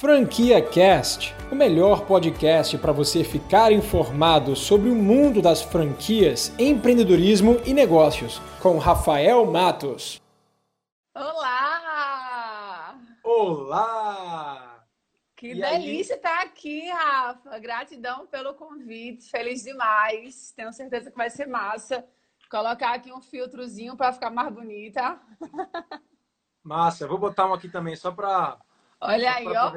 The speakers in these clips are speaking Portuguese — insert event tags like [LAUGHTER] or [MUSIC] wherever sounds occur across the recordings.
Franquia Cast, o melhor podcast para você ficar informado sobre o mundo das franquias, empreendedorismo e negócios, com Rafael Matos. Olá! Olá! Que e delícia aí? estar aqui, Rafa. Gratidão pelo convite. Feliz demais. Tenho certeza que vai ser massa. Colocar aqui um filtrozinho para ficar mais bonita. [LAUGHS] Massa. Eu vou botar um aqui também só para Olha aí, ó.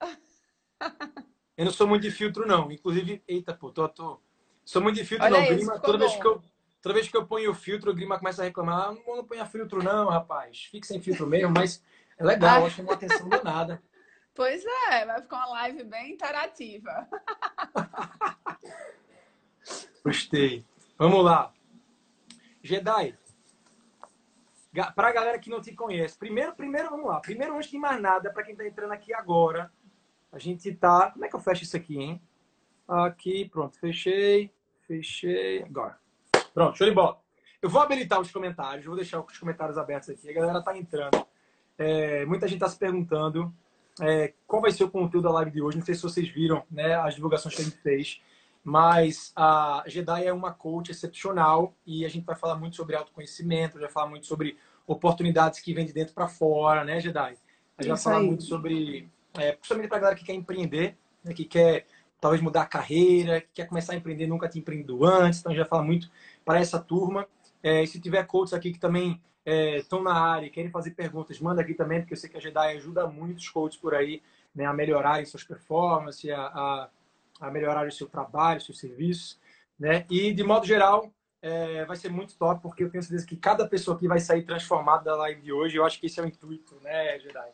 [LAUGHS] Eu não sou muito de filtro, não. Inclusive, eita, pô, tô, tô... Sou muito de filtro, Olha não. Grima, toda, vez que eu, toda vez que eu ponho o filtro, o Grima começa a reclamar. Ah, não, não ponha filtro, não, rapaz. Fique sem filtro mesmo, mas é legal, acho uma atenção danada. [LAUGHS] Pois é, vai ficar uma live bem interativa. [LAUGHS] Gostei. Vamos lá. Jedi, para a galera que não te conhece, primeiro, primeiro, vamos lá. Primeiro, antes de mais nada, para quem está entrando aqui agora, a gente tá. Como é que eu fecho isso aqui, hein? Aqui, pronto, fechei, fechei. Agora. Pronto, show de bola. Eu vou habilitar os comentários, vou deixar os comentários abertos aqui. A galera tá entrando. É, muita gente está se perguntando é, qual vai ser o conteúdo da live de hoje. Não sei se vocês viram né, as divulgações que a gente fez. Mas a Jedi é uma coach excepcional e a gente vai falar muito sobre autoconhecimento, vai falar muito sobre oportunidades que vêm de dentro para fora, né, Jedi? A gente vai falar muito sobre, é, principalmente para a galera que quer empreender, né, que quer talvez mudar a carreira, que quer começar a empreender, nunca tinha empreendido antes, então a gente vai falar muito para essa turma. É, e se tiver coaches aqui que também estão é, na área e querem fazer perguntas, manda aqui também, porque eu sei que a Jedi ajuda muitos coaches por aí né, a melhorarem suas performances, a, a a melhorar o seu trabalho, o seu serviço, né? E de modo geral, é, vai ser muito top, porque eu tenho certeza que cada pessoa aqui vai sair transformada da live de hoje. Eu acho que esse é o intuito, né, Jedi?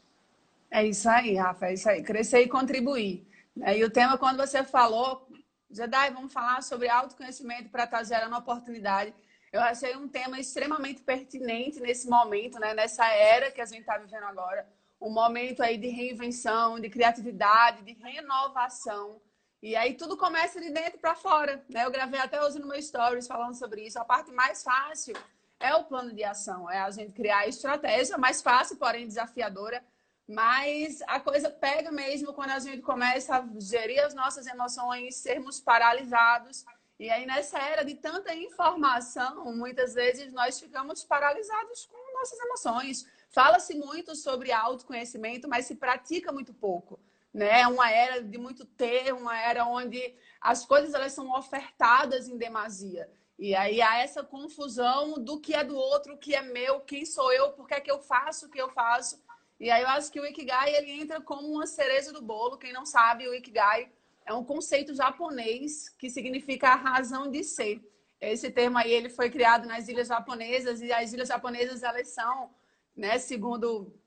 É isso aí, Rafa, é isso aí. Crescer e contribuir. E o tema, quando você falou, Jedi, vamos falar sobre autoconhecimento para estar gerando oportunidade. Eu achei um tema extremamente pertinente nesse momento, né? nessa era que a gente está vivendo agora. Um momento aí de reinvenção, de criatividade, de renovação. E aí tudo começa de dentro para fora. Né? Eu gravei até hoje no meu stories falando sobre isso. A parte mais fácil é o plano de ação, é a gente criar a estratégia, mais fácil, porém desafiadora. Mas a coisa pega mesmo quando a gente começa a gerir as nossas emoções, sermos paralisados. E aí, nessa era de tanta informação, muitas vezes nós ficamos paralisados com nossas emoções. Fala-se muito sobre autoconhecimento, mas se pratica muito pouco né? É uma era de muito ter, uma era onde as coisas elas são ofertadas em demasia. E aí há essa confusão do que é do outro, o que é meu, quem sou eu, por que é que eu faço o que eu faço. E aí eu acho que o Ikigai ele entra como uma cereja do bolo. Quem não sabe, o Ikigai é um conceito japonês que significa a razão de ser. Esse termo aí ele foi criado nas ilhas japonesas e as ilhas japonesas elas são, né, segundo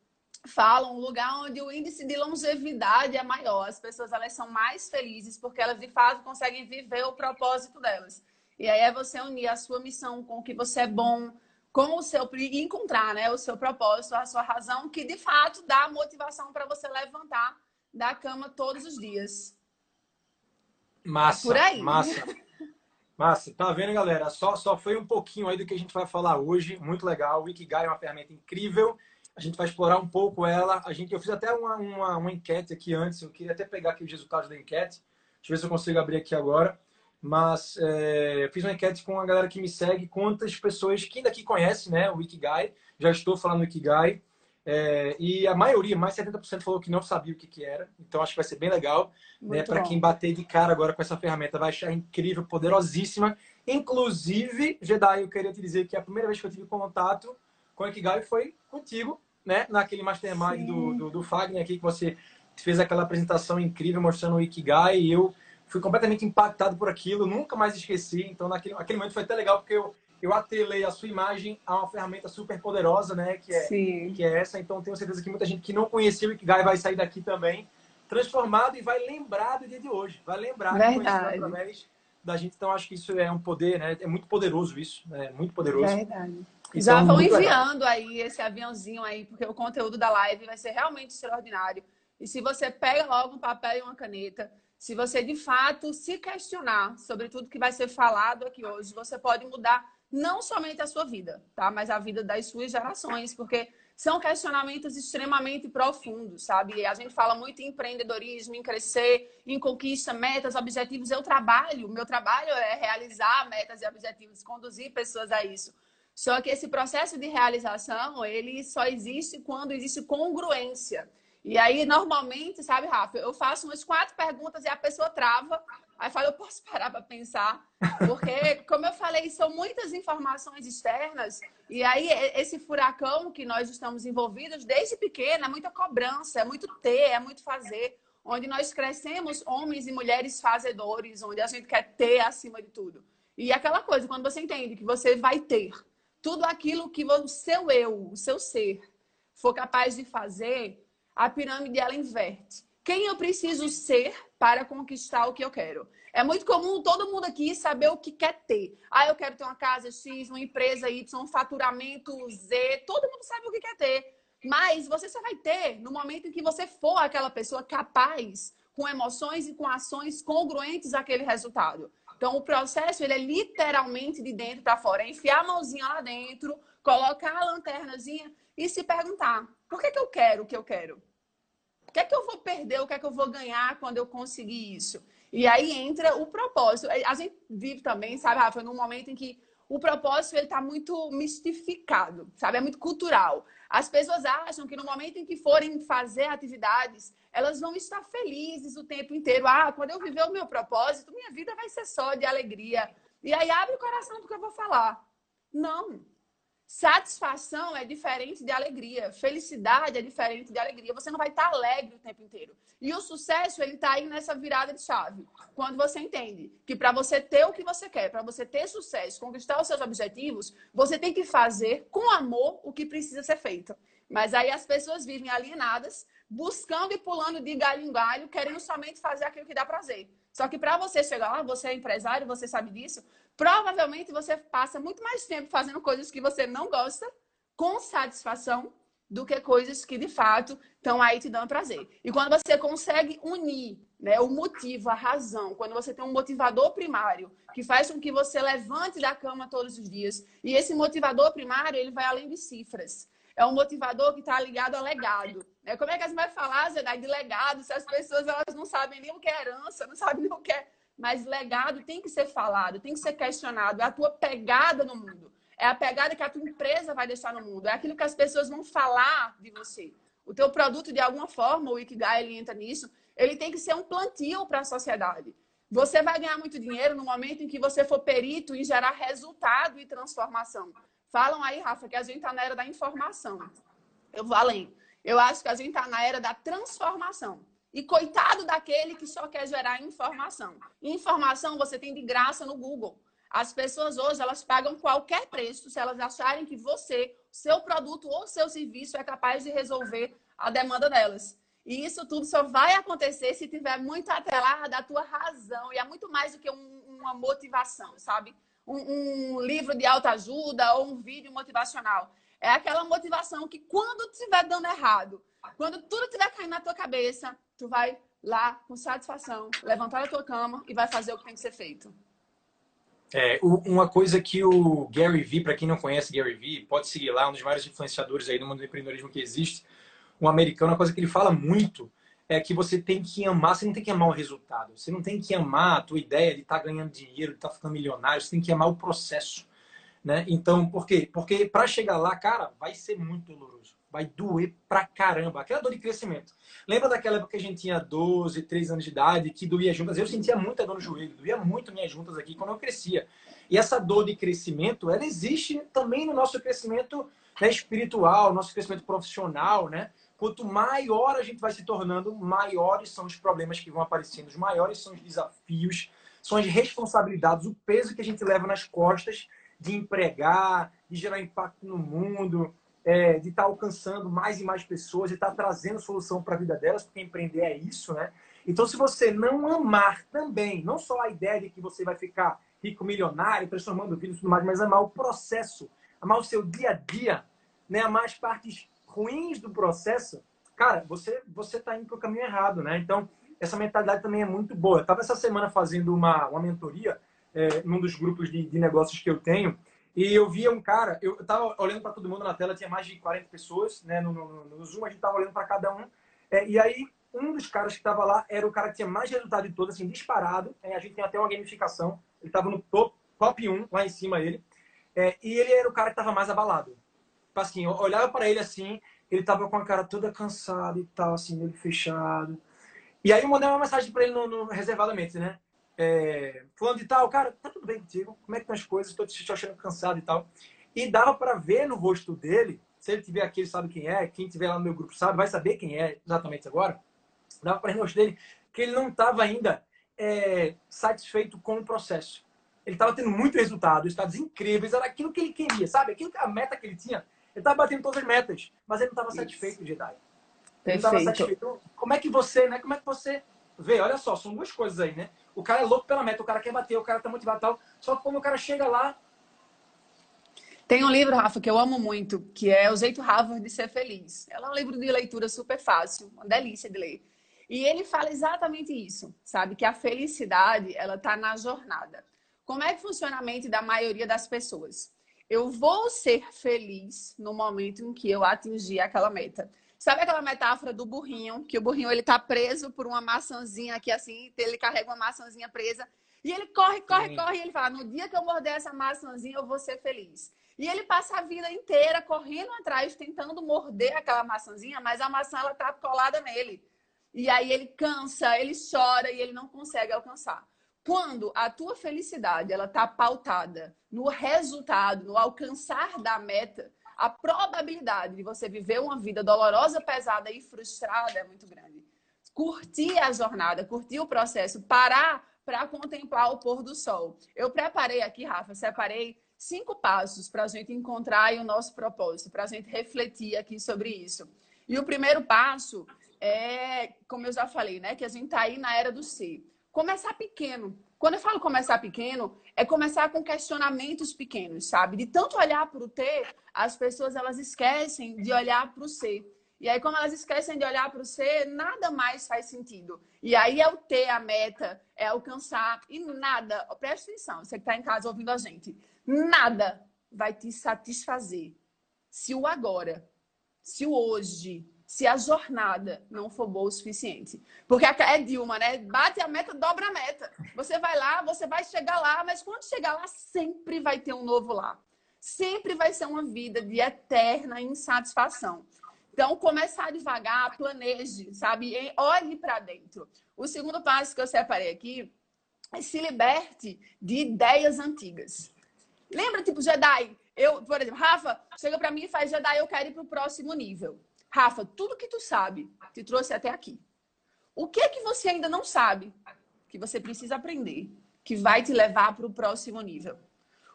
falam um lugar onde o índice de longevidade é maior. As pessoas elas são mais felizes porque elas de fato conseguem viver o propósito delas. E aí é você unir a sua missão com o que você é bom, com o seu e encontrar, né, o seu propósito, a sua razão, que de fato dá motivação para você levantar da cama todos os dias. Massa. É por aí. Massa. [LAUGHS] Massa. Tá vendo, galera? Só só foi um pouquinho aí do que a gente vai falar hoje. Muito legal. O Ikigai é uma ferramenta incrível a gente vai explorar um pouco ela. A gente, eu fiz até uma, uma, uma enquete aqui antes, eu queria até pegar aqui os resultados da enquete. Deixa eu ver se eu consigo abrir aqui agora. Mas é, fiz uma enquete com a galera que me segue, quantas pessoas, quem daqui conhece né, o Ikigai, já estou falando do Ikigai, é, e a maioria, mais 70% falou que não sabia o que, que era. Então acho que vai ser bem legal. Né, Para quem bater de cara agora com essa ferramenta, vai achar incrível, poderosíssima. Inclusive, Jedi, eu queria te dizer que a primeira vez que eu tive contato com o Ikigai foi contigo, né? Naquele mastermind do, do, do, Fagner aqui, que você fez aquela apresentação incrível mostrando o Ikigai e eu fui completamente impactado por aquilo, nunca mais esqueci. Então, naquele, naquele momento foi até legal, porque eu, eu atrelei a sua imagem a uma ferramenta super poderosa, né? Que é, que é essa. Então, tenho certeza que muita gente que não conhecia o Ikigai vai sair daqui também transformado e vai lembrar do dia de hoje. Vai lembrar Verdade. através da gente. Então, acho que isso é um poder, né? É muito poderoso isso, né? Muito poderoso. Verdade. Então, Já vão enviando legal. aí esse aviãozinho aí, porque o conteúdo da live vai ser realmente extraordinário. E se você pega logo um papel e uma caneta, se você de fato se questionar sobre tudo que vai ser falado aqui hoje, você pode mudar não somente a sua vida, tá? Mas a vida das suas gerações, porque são questionamentos extremamente profundos, sabe? A gente fala muito em empreendedorismo, em crescer, em conquista, metas, objetivos. Eu trabalho, meu trabalho é realizar metas e objetivos, conduzir pessoas a isso. Só que esse processo de realização, ele só existe quando existe congruência. E aí, normalmente, sabe, Rafa, eu faço umas quatro perguntas e a pessoa trava. Aí fala, eu posso parar para pensar? Porque, como eu falei, são muitas informações externas. E aí, esse furacão que nós estamos envolvidos desde pequena, é muita cobrança, é muito ter, é muito fazer. Onde nós crescemos homens e mulheres fazedores, onde a gente quer ter acima de tudo. E aquela coisa, quando você entende que você vai ter tudo aquilo que o seu eu, o seu ser, for capaz de fazer, a pirâmide ela inverte. Quem eu preciso ser para conquistar o que eu quero? É muito comum todo mundo aqui saber o que quer ter. Ah, eu quero ter uma casa X, uma empresa Y, um faturamento Z. Todo mundo sabe o que quer ter. Mas você só vai ter no momento em que você for aquela pessoa capaz, com emoções e com ações congruentes àquele resultado. Então, o processo ele é literalmente de dentro para fora. É enfiar a mãozinha lá dentro, colocar a lanternazinha e se perguntar: por que, que eu quero o que eu quero? O que é que eu vou perder? O que é que eu vou ganhar quando eu conseguir isso? E aí entra o propósito. A gente vive também, sabe, Rafa, num momento em que o propósito ele está muito mistificado, sabe? É muito cultural. As pessoas acham que no momento em que forem fazer atividades, elas vão estar felizes o tempo inteiro. Ah, quando eu viver o meu propósito, minha vida vai ser só de alegria. E aí abre o coração do que eu vou falar. Não. Satisfação é diferente de alegria. Felicidade é diferente de alegria. Você não vai estar alegre o tempo inteiro. E o sucesso, ele está aí nessa virada de chave. Quando você entende que para você ter o que você quer, para você ter sucesso, conquistar os seus objetivos, você tem que fazer com amor o que precisa ser feito. Mas aí as pessoas vivem alienadas, buscando e pulando de galho em galho, querendo somente fazer aquilo que dá prazer. Só que para você chegar lá, você é empresário, você sabe disso, provavelmente você passa muito mais tempo fazendo coisas que você não gosta com satisfação do que coisas que de fato estão aí te dando prazer. E quando você consegue unir né, o motivo, a razão, quando você tem um motivador primário que faz com que você levante da cama todos os dias, e esse motivador primário ele vai além de cifras. É um motivador que está ligado a legado. Né? Como é que a gente vai falar, Zé, de legado se as pessoas elas não sabem nem o que é herança, não sabem nem o que é mas legado tem que ser falado, tem que ser questionado. É a tua pegada no mundo. É a pegada que a tua empresa vai deixar no mundo. É aquilo que as pessoas vão falar de você. O teu produto, de alguma forma, o Ikigai ele entra nisso, ele tem que ser um plantio para a sociedade. Você vai ganhar muito dinheiro no momento em que você for perito em gerar resultado e transformação. Falam aí, Rafa, que a gente está na era da informação. Eu vou além. Eu acho que a gente está na era da transformação. E coitado daquele que só quer gerar informação. Informação você tem de graça no Google. As pessoas hoje, elas pagam qualquer preço se elas acharem que você, seu produto ou seu serviço é capaz de resolver a demanda delas. E isso tudo só vai acontecer se tiver muito atrelado à tua razão. E é muito mais do que um, uma motivação, sabe? Um, livro de autoajuda ou um vídeo motivacional. É aquela motivação que quando estiver dando errado, quando tudo estiver caindo na tua cabeça, tu vai lá com satisfação, levantar a tua cama e vai fazer o que tem que ser feito. É, uma coisa que o Gary Vee, para quem não conhece Gary Vee, pode seguir lá, um dos maiores influenciadores aí do mundo do empreendedorismo que existe, um americano, uma coisa que ele fala muito é que você tem que amar, você não tem que amar o resultado, você não tem que amar a tua ideia de estar tá ganhando dinheiro, de estar tá ficando milionário, você tem que amar o processo, né? Então, por quê? Porque para chegar lá, cara, vai ser muito doloroso vai doer pra caramba. Aquela dor de crescimento. Lembra daquela época que a gente tinha 12, 13 anos de idade, que doía juntas? Eu sentia muita dor no joelho, doía muito minhas juntas aqui quando eu crescia. E essa dor de crescimento, ela existe também no nosso crescimento né, espiritual, nosso crescimento profissional, né? Quanto maior a gente vai se tornando, maiores são os problemas que vão aparecendo, maiores são os desafios, são as responsabilidades, o peso que a gente leva nas costas de empregar, de gerar impacto no mundo, é, de estar tá alcançando mais e mais pessoas, de estar tá trazendo solução para a vida delas, porque empreender é isso, né? Então, se você não amar também, não só a ideia de que você vai ficar rico, milionário, transformando vidas e tudo mais, mas amar o processo, amar o seu dia a dia, né? amar as partes ruins do processo, cara, você você está indo para o caminho errado, né? Então, essa mentalidade também é muito boa. Eu estava essa semana fazendo uma, uma mentoria é, num dos grupos de, de negócios que eu tenho, E eu via um cara, eu tava olhando para todo mundo na tela, tinha mais de 40 pessoas, né? No, no, no Zoom, a gente tava olhando para cada um. É, e aí, um dos caras que estava lá era o cara que tinha mais resultado de todos, assim, disparado. É, a gente tem até uma gamificação. Ele estava no top, top 1, lá em cima ele. É, e ele era o cara que estava mais abalado. Tipo assim, eu olhava para ele assim, ele tava com a cara toda cansada e tal, assim, meio fechado. E aí eu mandei uma mensagem para ele no, no, reservadamente, né? É, falando de tal, cara, tá tudo bem contigo? Como é que estão as coisas? Estou te achando cansado e tal. E dava para ver no rosto dele, se ele tiver aqui, ele sabe quem é, quem tiver lá no meu grupo sabe, vai saber quem é exatamente agora. Dava para ver no rosto dele que ele não estava ainda é, satisfeito com o processo. Ele estava tendo muito resultado, resultados incríveis, era aquilo que ele queria, sabe? Aquilo a meta que ele tinha. Ele estava batendo todas as metas, mas ele não estava satisfeito, Jedi. Ele estava satisfeito. Então, como é que você, né? Como é que você vê? Olha só, são duas coisas aí, né? O cara é louco pela meta, o cara quer bater, o cara tá motivado e tal. Só que quando o cara chega lá. Tem um livro, Rafa, que eu amo muito, que é O Jeito Harvard de Ser Feliz. Ela é um livro de leitura super fácil, uma delícia de ler. E ele fala exatamente isso, sabe? Que a felicidade, ela tá na jornada. Como é que funciona a mente da maioria das pessoas? Eu vou ser feliz no momento em que eu atingir aquela meta. Sabe aquela metáfora do burrinho, que o burrinho ele tá preso por uma maçãzinha aqui assim, ele carrega uma maçãzinha presa e ele corre, corre, Sim. corre e ele fala: "No dia que eu morder essa maçãzinha, eu vou ser feliz". E ele passa a vida inteira correndo atrás, tentando morder aquela maçãzinha, mas a maçã ela tá colada nele. E aí ele cansa, ele chora e ele não consegue alcançar. Quando a tua felicidade ela tá pautada no resultado, no alcançar da meta, a probabilidade de você viver uma vida dolorosa, pesada e frustrada é muito grande. Curtir a jornada, curtir o processo, parar para contemplar o pôr do sol. Eu preparei aqui, Rafa, separei cinco passos para a gente encontrar o nosso propósito, para a gente refletir aqui sobre isso. E o primeiro passo é, como eu já falei, né, que a gente está aí na era do ser. Começar pequeno. Quando eu falo começar pequeno, é começar com questionamentos pequenos, sabe? De tanto olhar para o ter, as pessoas elas esquecem de olhar para o ser. E aí, como elas esquecem de olhar para o ser, nada mais faz sentido. E aí é o ter a meta, é alcançar, e nada, presta atenção, você que está em casa ouvindo a gente, nada vai te satisfazer se o agora, se o hoje, se a jornada não for boa o suficiente. Porque é Dilma, né? Bate a meta, dobra a meta. Você vai lá, você vai chegar lá, mas quando chegar lá, sempre vai ter um novo lá. Sempre vai ser uma vida de eterna insatisfação. Então, começar devagar, planeje, sabe? E olhe para dentro. O segundo passo que eu separei aqui é se liberte de ideias antigas. Lembra, tipo, Jedi? Eu, por exemplo, Rafa, chega para mim e faz Jedi, eu quero ir para o próximo nível. Rafa, tudo que tu sabe te trouxe até aqui. O que é que você ainda não sabe que você precisa aprender, que vai te levar para o próximo nível?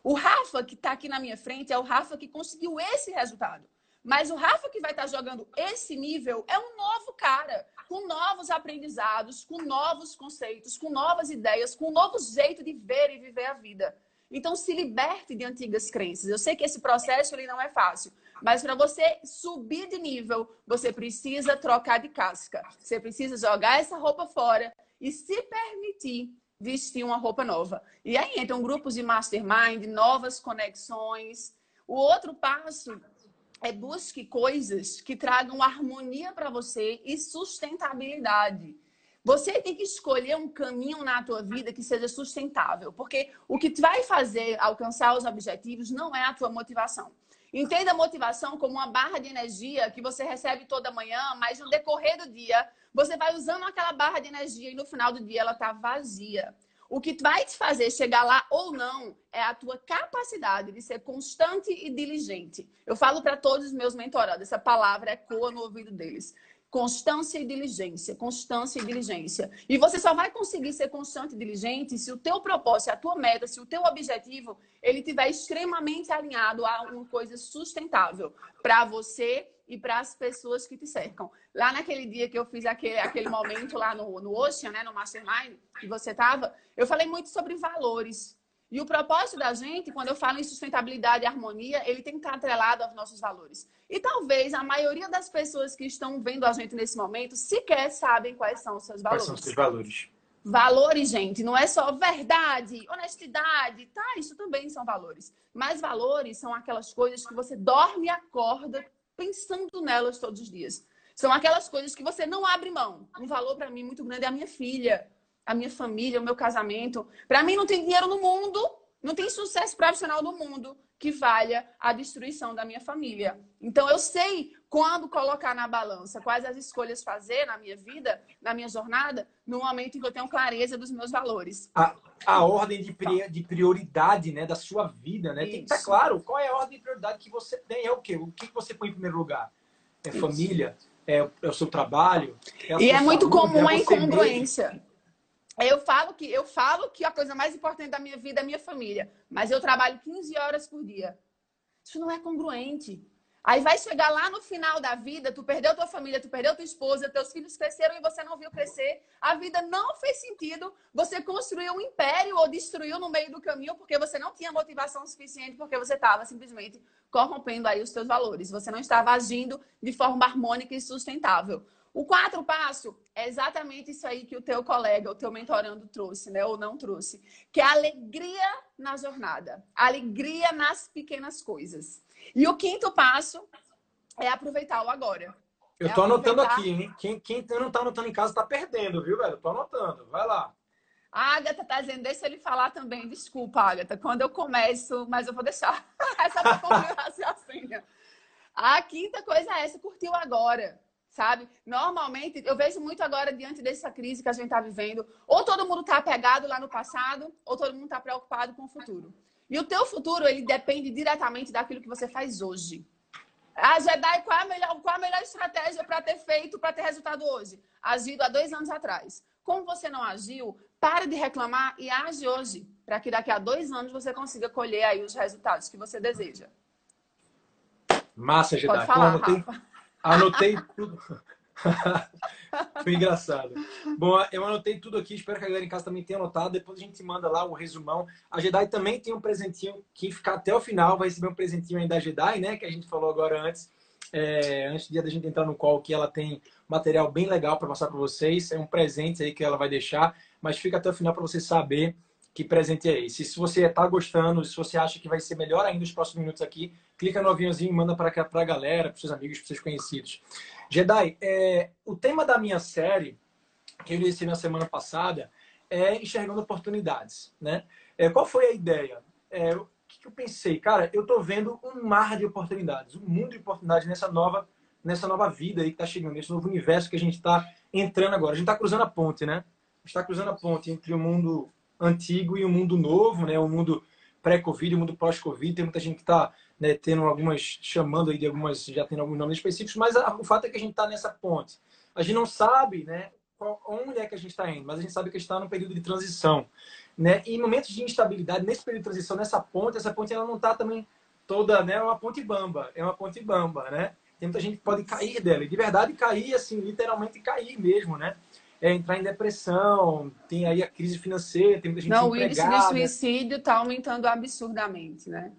O Rafa que está aqui na minha frente é o Rafa que conseguiu esse resultado. Mas o Rafa que vai estar tá jogando esse nível é um novo cara, com novos aprendizados, com novos conceitos, com novas ideias, com um novo jeito de ver e viver a vida. Então, se liberte de antigas crenças. Eu sei que esse processo ele não é fácil, mas para você subir de nível, você precisa trocar de casca. Você precisa jogar essa roupa fora e se permitir vestir uma roupa nova. E aí entram grupos de mastermind, novas conexões. O outro passo é busque coisas que tragam harmonia para você e sustentabilidade. Você tem que escolher um caminho na tua vida que seja sustentável, porque o que vai fazer alcançar os objetivos não é a tua motivação. Entenda a motivação como uma barra de energia que você recebe toda manhã, mas no decorrer do dia você vai usando aquela barra de energia e no final do dia ela está vazia. O que vai te fazer chegar lá ou não é a tua capacidade de ser constante e diligente. Eu falo para todos os meus mentorados, essa palavra ecoa no ouvido deles. Constância e diligência, constância e diligência. E você só vai conseguir ser constante e diligente se o teu propósito, a tua meta, se o teu objetivo, ele estiver extremamente alinhado a uma coisa sustentável para você e para as pessoas que te cercam. Lá naquele dia que eu fiz aquele, aquele momento lá no, no Ocean, né, no Mastermind, que você estava, eu falei muito sobre valores. E o propósito da gente, quando eu falo em sustentabilidade e harmonia, ele tem que estar atrelado aos nossos valores. E talvez a maioria das pessoas que estão vendo a gente nesse momento sequer sabem quais são os seus valores. Quais são os seus valores? Valores, gente, não é só verdade, honestidade, tá? Isso também são valores. Mas valores são aquelas coisas que você dorme e acorda pensando nelas todos os dias. São aquelas coisas que você não abre mão. Um valor para mim muito grande é a minha filha, a minha família, o meu casamento. Para mim não tem dinheiro no mundo, não tem sucesso profissional no mundo que valha a destruição da minha família. Então eu sei quando colocar na balança quais as escolhas fazer na minha vida, na minha jornada, no momento em que eu tenho clareza dos meus valores. A, a ordem de, de prioridade né, da sua vida, né? Isso. Tem que estar claro qual é a ordem de prioridade que você tem. É o quê? O que você põe em primeiro lugar? É Isso. família? É, é, o seu trabalho? É e é muito saúde, comum é a incongruência. Mesmo. Eu falo que eu falo que a coisa mais importante da minha vida é minha família, mas eu trabalho 15 horas por dia. Isso não é congruente. Aí vai chegar lá no final da vida, tu perdeu tua família, tu perdeu tua esposa, teus filhos cresceram e você não viu crescer. A vida não fez sentido. Você construiu um império ou destruiu no meio do caminho porque você não tinha motivação suficiente, porque você estava simplesmente corrompendo aí os teus valores. Você não estava agindo de forma harmônica e sustentável. O quatro passo é exatamente isso aí que o teu colega, o teu mentorando trouxe, né? Ou não trouxe. Que é alegria na jornada. alegria nas pequenas coisas. E o quinto passo é aproveitar o agora. Eu é tô anotando aqui, hein? Quem, quem não tá anotando em casa tá perdendo, viu, velho? Tô anotando. Vai lá. A Agatha tá dizendo, deixa ele falar também. Desculpa, Agatha, quando eu começo, mas eu vou deixar [LAUGHS] essa pra concluir raciocínio. A quinta coisa é essa, curtiu agora sabe? Normalmente, eu vejo muito agora, diante dessa crise que a gente está vivendo, ou todo mundo está apegado lá no passado, ou todo mundo está preocupado com o futuro. E o teu futuro, ele depende diretamente daquilo que você faz hoje. A Jedi, qual é a melhor, qual é a melhor estratégia para ter feito, para ter resultado hoje? Agido há dois anos atrás. Como você não agiu, para de reclamar e age hoje, para que daqui a dois anos você consiga colher aí os resultados que você deseja. Massa, Jedi. Pode falar, Rafa. Anotei tudo. [LAUGHS] Foi engraçado. Bom, eu anotei tudo aqui. Espero que a galera em casa também tenha anotado. Depois a gente manda lá o resumão. A Jedi também tem um presentinho. Quem ficar até o final vai receber um presentinho aí da Jedi, né? Que a gente falou agora antes. É, antes de a gente entrar no call, que ela tem material bem legal para passar para vocês. É um presente aí que ela vai deixar. Mas fica até o final para você saber que presente é esse. Se você está gostando, se você acha que vai ser melhor ainda nos próximos minutos aqui, clica no aviãozinho e manda para a galera, para seus amigos, para seus conhecidos. Jedi, é, o tema da minha série, que eu disse na semana passada, é enxergando oportunidades. Né? É, qual foi a ideia? É, o que eu pensei? Cara, eu estou vendo um mar de oportunidades, um mundo de oportunidades nessa nova, nessa nova vida aí que está chegando, nesse novo universo que a gente está entrando agora. A gente está cruzando a ponte, né? Está cruzando a ponte entre o mundo antigo e o mundo novo, né? O mundo pré-Covid, o mundo pós-Covid. Tem muita gente que está né, tendo algumas, chamando aí de algumas, já tendo alguns nomes específicos, mas a, o fato é que a gente está nessa ponte. A gente não sabe, né? Qual, onde é que a gente está indo, mas a gente sabe que a gente está num período de transição, né? E em momentos de instabilidade, nesse período de transição, nessa ponte, essa ponte ela não está também toda, né? É uma ponte bamba, é uma ponte bamba, né? Tem muita gente que pode cair dela, e de verdade cair, assim, literalmente cair mesmo, né? É, entrar em depressão, tem aí a crise financeira, tem muita gente Não, o índice de suicídio está aumentando absurdamente, né?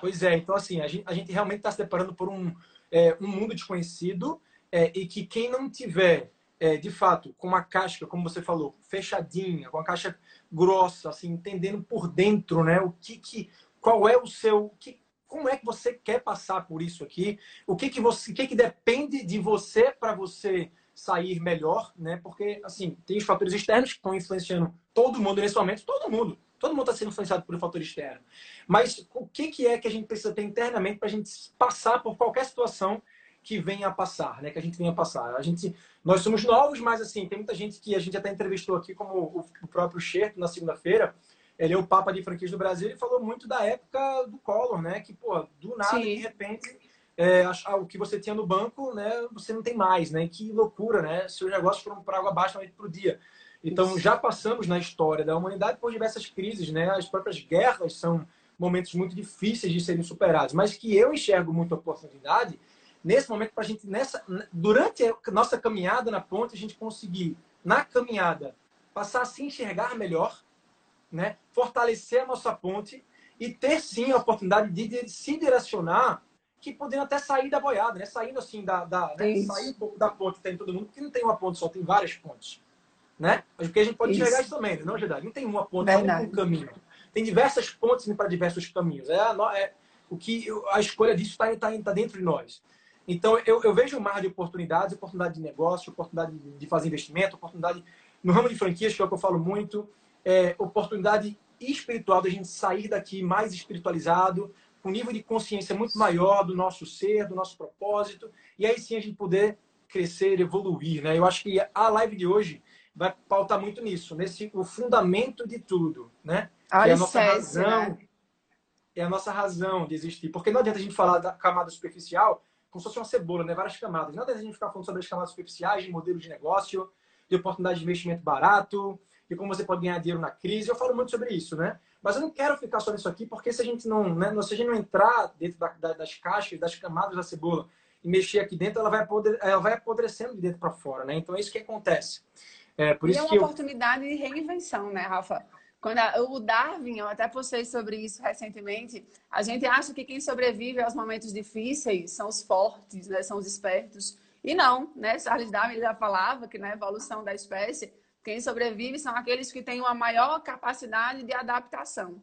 Pois é, então assim, a gente, a gente realmente está se deparando por um, é, um mundo desconhecido é, e que quem não tiver, é, de fato, com uma casca, como você falou, fechadinha, com a caixa grossa, assim, entendendo por dentro, né, o que que, qual é o seu, que, como é que você quer passar por isso aqui, o que que você, o que que depende de você para você sair melhor, né? Porque, assim, tem os fatores externos que estão influenciando todo mundo nesse momento, todo mundo. Todo mundo está sendo influenciado por um fator externo. Mas o que, que é que a gente precisa ter internamente para a gente passar por qualquer situação que venha a passar, né? Que a gente venha a passar. A gente, nós somos novos, mas assim, tem muita gente que a gente até entrevistou aqui, como o, próprio Xerto na segunda-feira. Ele é o Papa de franquias do Brasil e falou muito da época do Collor, né? Que, pô, do nada, Sim. de repente, é, o que você tinha no banco, né, você não tem mais, né? Que loucura, né? Seus negócios foram para água abaixo da para o dia. Então, já passamos na história da humanidade por diversas crises, né? As próprias guerras são momentos muito difíceis de serem superados, mas que eu enxergo muita oportunidade nesse momento para a gente, nessa, durante a nossa caminhada na ponte, a gente conseguir, na caminhada, passar a se enxergar melhor, né? fortalecer a nossa ponte e ter sim a oportunidade de, de se direcionar que podendo até sair da boiada, né? Saindo assim da, da né? sair um pouco da ponte que tem todo mundo, porque não tem uma ponte só, tem várias pontes. né? Porque a gente pode enxergar isso também, não, Gedade? Não tem uma ponte, não tem um caminho. Tem diversas pontes para diversos caminhos. É, a, é o que a escolha disso está tá, tá dentro de nós. Então, eu, eu, vejo um mar de oportunidades, oportunidade de negócio, oportunidade de fazer investimento, oportunidade no ramo de franquias, que é o que eu falo muito, é, oportunidade espiritual da gente sair daqui mais espiritualizado, um nível de consciência muito maior do nosso ser, do nosso propósito, e aí sim a gente poder crescer, evoluir, né? Eu acho que a live de hoje vai pautar muito nisso, nesse o fundamento de tudo, né? é a nossa razão, né? é a nossa razão de existir. Porque não adianta a gente falar da camada superficial como se fosse uma cebola, né? Várias camadas. Não adianta a gente ficar falando sobre as camadas superficiais, de modelo de negócio, de oportunidade de investimento barato, de como você pode ganhar dinheiro na crise. Eu falo muito sobre isso, né? Mas eu não quero ficar só nisso aqui, porque se a gente não, né, se a gente não entrar dentro da, da, das caixas, das camadas da cebola e mexer aqui dentro, ela vai, apodre, ela vai apodrecendo de dentro para fora, né? Então é isso que acontece. É, por e isso é uma que oportunidade eu... de reinvenção, né, Rafa? Quando a, o Darwin, eu até postei sobre isso recentemente, a gente acha que quem sobrevive aos momentos difíceis são os fortes, né, são os espertos. E não, né? Charles Darwin já falava que na evolução da espécie, quem sobrevive são aqueles que têm uma maior capacidade de adaptação.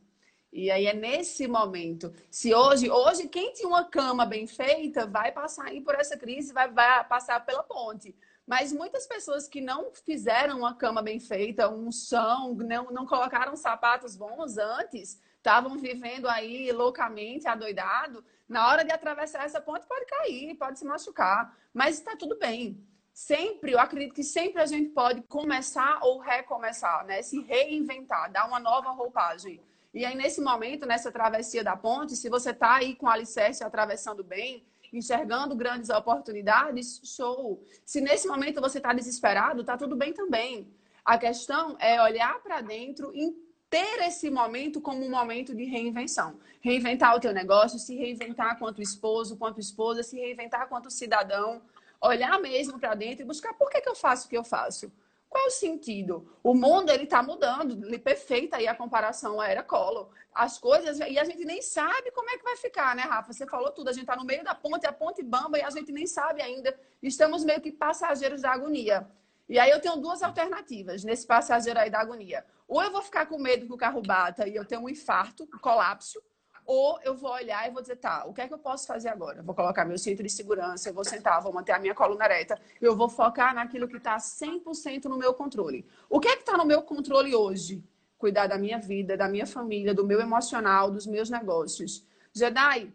E aí é nesse momento. Se hoje, hoje quem tinha uma cama bem feita vai passar aí por essa crise, vai, vai passar pela ponte. Mas muitas pessoas que não fizeram uma cama bem feita, um chão, não, não colocaram sapatos bons antes, estavam vivendo aí loucamente, adoidado, na hora de atravessar essa ponte pode cair, pode se machucar, mas está tudo bem sempre, eu acredito que sempre a gente pode começar ou recomeçar, né? Se reinventar, dar uma nova roupagem. E aí, nesse momento, nessa travessia da ponte, se você está aí com o alicerce atravessando bem, enxergando grandes oportunidades, show. Se nesse momento você está desesperado, tá tudo bem também. A questão é olhar para dentro e ter esse momento como um momento de reinvenção. Reinventar o teu negócio, se reinventar quanto esposo, quanto esposa, se reinventar quanto cidadão, olhar mesmo para dentro e buscar por que, que eu faço o que eu faço. Qual é o sentido? O mundo ele está mudando, perfeita aí a comparação à era Collor. As coisas e a gente nem sabe como é que vai ficar, né, Rafa? Você falou tudo. A gente está no meio da ponte, a ponte bamba e a gente nem sabe ainda. Estamos meio que passageiros da agonia. E aí eu tenho duas alternativas nesse passageiro aí da agonia. Ou eu vou ficar com medo que o carro bata e eu tenho um infarto, um colapso, ou eu vou olhar e vou dizer, tá, o que é que eu posso fazer agora? vou colocar meu cinto de segurança, eu vou sentar, vou manter a minha coluna reta, eu vou focar naquilo que está 100% no meu controle. O que é que está no meu controle hoje? Cuidar da minha vida, da minha família, do meu emocional, dos meus negócios. Jedi,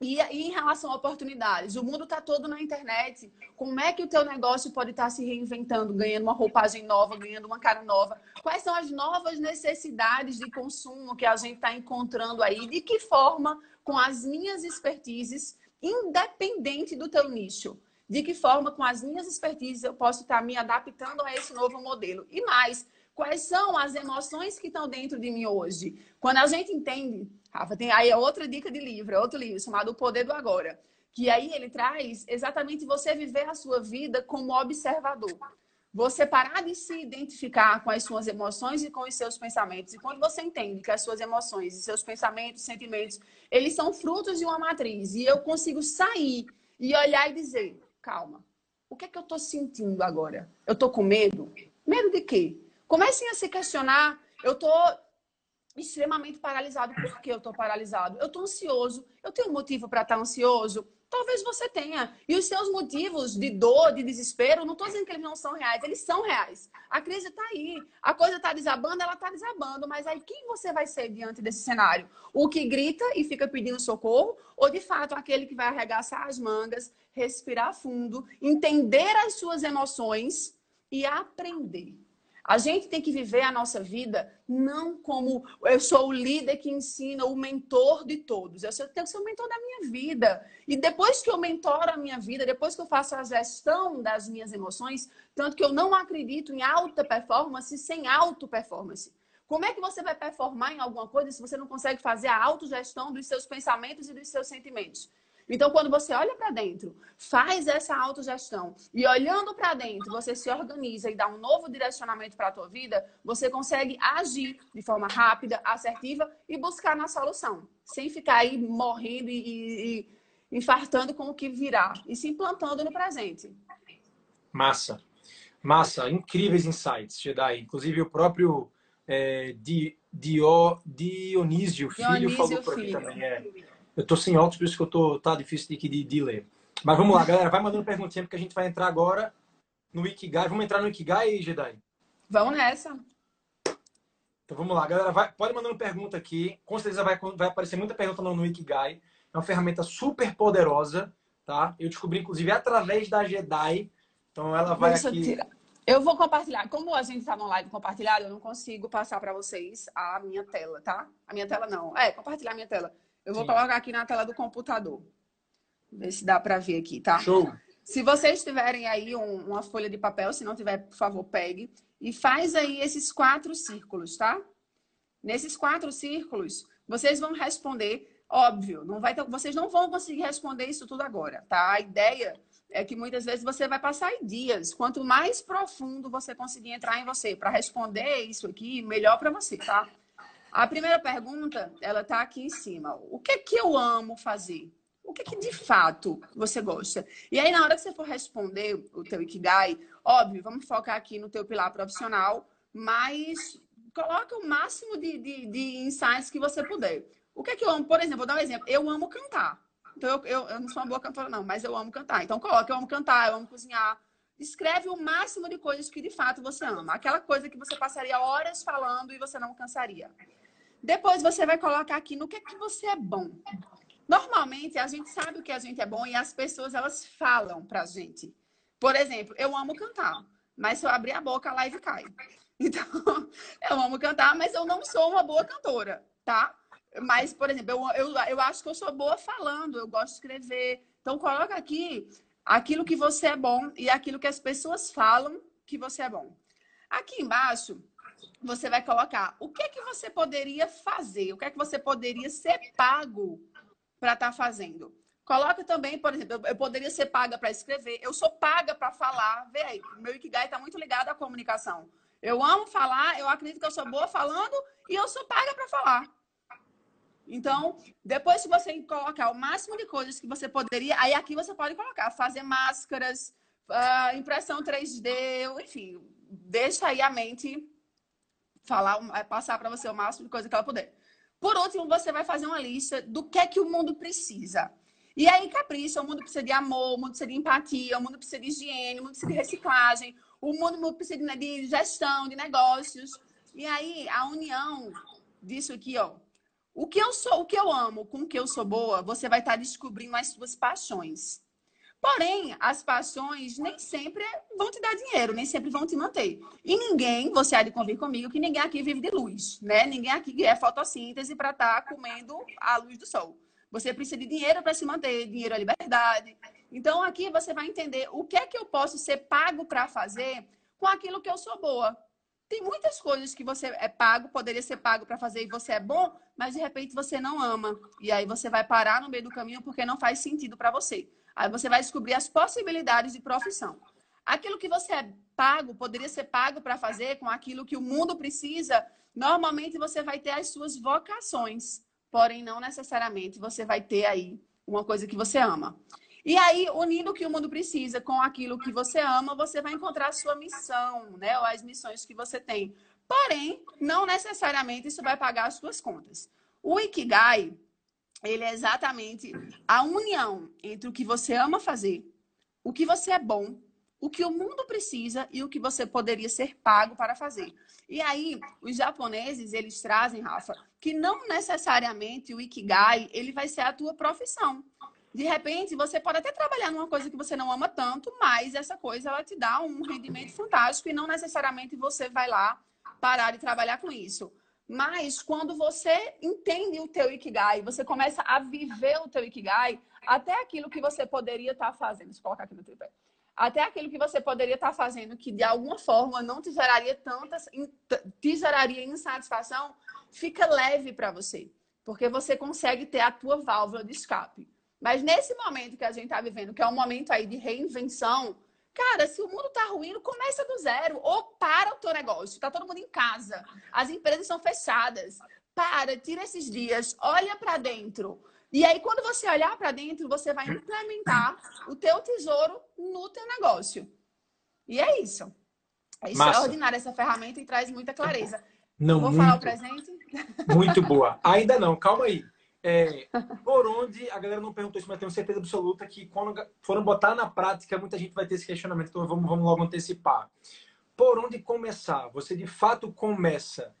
e, em relação a oportunidades, o mundo está todo na internet. Como é que o teu negócio pode estar tá se reinventando, ganhando uma roupagem nova, ganhando uma cara nova? Quais são as novas necessidades de consumo que a gente está encontrando aí? De que forma, com as minhas expertises, independente do teu nicho, de que forma, com as minhas expertises, eu posso estar tá me adaptando a esse novo modelo? E mais, quais são as emoções que estão dentro de mim hoje? Quando a gente entende Rafa, tem aí outra dica de livro, é outro livro chamado O Poder do Agora, que aí ele traz exatamente você viver a sua vida como observador. Você parar de se identificar com as suas emoções e com os seus pensamentos. E quando você entende que as suas emoções e seus pensamentos, sentimentos, eles são frutos de uma matriz, e eu consigo sair e olhar e dizer: calma, o que é que eu estou sentindo agora? Eu estou com medo? Medo de quê? Comecem a se questionar. Eu estou extremamente paralisado. Por que eu estou paralisado? Eu estou ansioso. Eu tenho um motivo para estar tá ansioso? Talvez você tenha. E os seus motivos de dor, de desespero, não estou dizendo que eles não são reais, eles são reais. A crise está aí. A coisa está desabando, ela está desabando. Mas aí quem você vai ser diante desse cenário? O que grita e fica pedindo socorro? Ou de fato aquele que vai arregaçar as mangas, respirar fundo, entender as suas emoções e aprender? A gente tem que viver a nossa vida não como eu sou o líder que ensina, o mentor de todos. Eu tenho que ser o mentor da minha vida. E depois que eu mentoro a minha vida, depois que eu faço a gestão das minhas emoções, tanto que eu não acredito em alta performance sem auto performance. Como é que você vai performar em alguma coisa se você não consegue fazer a autogestão dos seus pensamentos e dos seus sentimentos? Então, quando você olha para dentro, faz essa autogestão e olhando para dentro, você se organiza e dá um novo direcionamento para a tua vida, você consegue agir de forma rápida, assertiva e buscar na solução, sem ficar aí morrendo e, e, infartando com o que virá, e se implantando no presente. Massa. Massa, incríveis insights, Jedi. Inclusive o próprio é, Di, Dio, Dionísio Filho Dionísio falou aqui filho. também. É. Eu tô sem óculos, por isso que eu tô, tá difícil de, de, de ler. Mas vamos lá, galera, vai mandando perguntinha, porque a gente vai entrar agora no Ikigai. Vamos entrar no Ikigai, Jedi? Vamos nessa. Então vamos lá, galera. Vai, pode mandando pergunta aqui. Com certeza vai, vai aparecer muita pergunta no, no Ikigai. É uma ferramenta super poderosa, tá? Eu descobri, inclusive, através da Jedi. Então ela vai Deixa aqui. Eu vou compartilhar. Como a gente está no live compartilhado, eu não consigo passar para vocês a minha tela, tá? A minha tela não. É, compartilhar a minha tela. Eu vou Sim. colocar aqui na tela do computador. Ver se dá para ver aqui, tá? Show. Se vocês tiverem aí um, uma folha de papel, se não tiver, por favor, pegue. E faz aí esses quatro círculos, tá? Nesses quatro círculos, vocês vão responder. Óbvio, não vai ter, vocês não vão conseguir responder isso tudo agora, tá? A ideia é que muitas vezes você vai passar dias. Quanto mais profundo você conseguir entrar em você para responder isso aqui, melhor para você, tá? A primeira pergunta, ela tá aqui em cima. O que é que eu amo fazer? O que, é que de fato você gosta? E aí, na hora que você for responder o teu Ikigai, óbvio, vamos focar aqui no teu pilar profissional, mas coloca o máximo de, de, de insights que você puder. O que é que eu amo? Por exemplo, vou dar um exemplo. Eu amo cantar. Então, eu, eu, eu não sou uma boa cantora, não, mas eu amo cantar. Então, coloca, eu amo cantar, eu amo cozinhar. Escreve o máximo de coisas que de fato você ama. Aquela coisa que você passaria horas falando e você não cansaria. Depois você vai colocar aqui no que é que você é bom. Normalmente a gente sabe o que a gente é bom e as pessoas elas falam pra gente. Por exemplo, eu amo cantar, mas se eu abrir a boca a live cai. [LAUGHS] Então, eu amo cantar, mas eu não sou uma boa cantora, tá? Mas, por exemplo, eu, eu, eu acho que eu sou boa falando, eu gosto de escrever. Então, coloca aqui aquilo que você é bom e aquilo que as pessoas falam que você é bom. Aqui embaixo, você vai colocar o que é que você poderia fazer, o que é que você poderia ser pago para estar tá fazendo. Coloca também, por exemplo, eu poderia ser paga para escrever, eu sou paga para falar. Vê aí, meu Ikigai está muito ligado à comunicação. Eu amo falar, eu acredito que eu sou boa falando e eu sou paga para falar. Então, depois que você colocar o máximo de coisas que você poderia, aí aqui você pode colocar, fazer máscaras, uh, impressão 3D, enfim, deixa aí a mente falar, passar para você o máximo de coisa que ela puder. Por último, você vai fazer uma lista do que é que o mundo precisa. E aí, capricha, o mundo precisa de amor, o mundo precisa de empatia, o mundo precisa de higiene, o mundo precisa de reciclagem, o mundo precisa de gestão, de negócios. E aí, a união disso aqui, ó, o que eu sou, o que eu amo, com o que eu sou boa, você vai estar descobrindo as suas paixões. Porém, as paixões nem sempre vão te dar dinheiro, nem sempre vão te manter. E ninguém, você há de convir comigo, que ninguém aqui vive de luz, né? Ninguém aqui é fotossíntese para estar tá comendo a luz do sol. Você precisa de dinheiro para se manter, dinheiro é liberdade. Então, aqui você vai entender o que é que eu posso ser pago para fazer com aquilo que eu sou boa. Tem muitas coisas que você é pago, poderia ser pago para fazer e você é bom, mas de repente você não ama. E aí você vai parar no meio do caminho porque não faz sentido para você. Aí você vai descobrir as possibilidades de profissão. Aquilo que você é pago, poderia ser pago para fazer com aquilo que o mundo precisa, normalmente você vai ter as suas vocações. Porém, não necessariamente você vai ter aí uma coisa que você ama. E aí, unindo o que o mundo precisa com aquilo que você ama, você vai encontrar a sua missão, né? Ou as missões que você tem. Porém, não necessariamente isso vai pagar as suas contas. O Ikigai, ele é exatamente a união entre o que você ama fazer, o que você é bom, o que o mundo precisa e o que você poderia ser pago para fazer. E aí, os japoneses, eles trazem, Rafa, que não necessariamente o Ikigai, ele vai ser a tua profissão. De repente, você pode até trabalhar numa coisa que você não ama tanto, mas essa coisa ela te dá um rendimento fantástico e não necessariamente você vai lá parar de trabalhar com isso. Mas quando você entende o teu Ikigai, você começa a viver o teu Ikigai, até aquilo que você poderia estar tá fazendo, deixa eu colocar aqui no tripé. Até aquilo que você poderia estar tá fazendo que de alguma forma não te geraria tantas te geraria insatisfação, fica leve para você, porque você consegue ter a tua válvula de escape. Mas nesse momento que a gente está vivendo, que é um momento aí de reinvenção, cara, se o mundo está ruim, começa do zero ou para o teu negócio. Está todo mundo em casa, as empresas são fechadas. Para, tira esses dias, olha para dentro. E aí, quando você olhar para dentro, você vai implementar o teu tesouro no teu negócio. E é isso. É extraordinária essa ferramenta e traz muita clareza. Não, Vou muito, falar o presente? Muito boa. Ainda não, calma aí. É, por onde, a galera não perguntou isso, mas tenho certeza absoluta que quando foram botar na prática, muita gente vai ter esse questionamento, então vamos, vamos logo antecipar. Por onde começar? Você de fato começa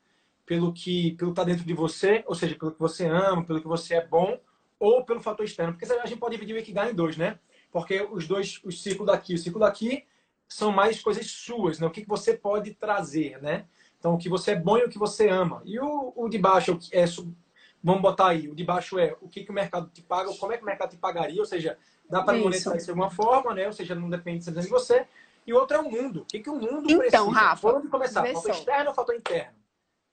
pelo que pelo que está dentro de você, ou seja, pelo que você ama, pelo que você é bom, ou pelo fator externo? Porque a gente pode dividir o Ikigai em dois, né? Porque os dois, o ciclo daqui o ciclo daqui, são mais coisas suas, né? O que você pode trazer, né? Então, o que você é bom e o que você ama. E o, o de baixo é, vamos botar aí, o de baixo é o que, que o mercado te paga, como é que o mercado te pagaria, ou seja, dá para monetizar isso de alguma forma, né? Ou seja, não depende de você. E o outro é o mundo. O que, que o mundo então, precisa? Então, Rafa, Por onde começar? Fator externo ou fator interno?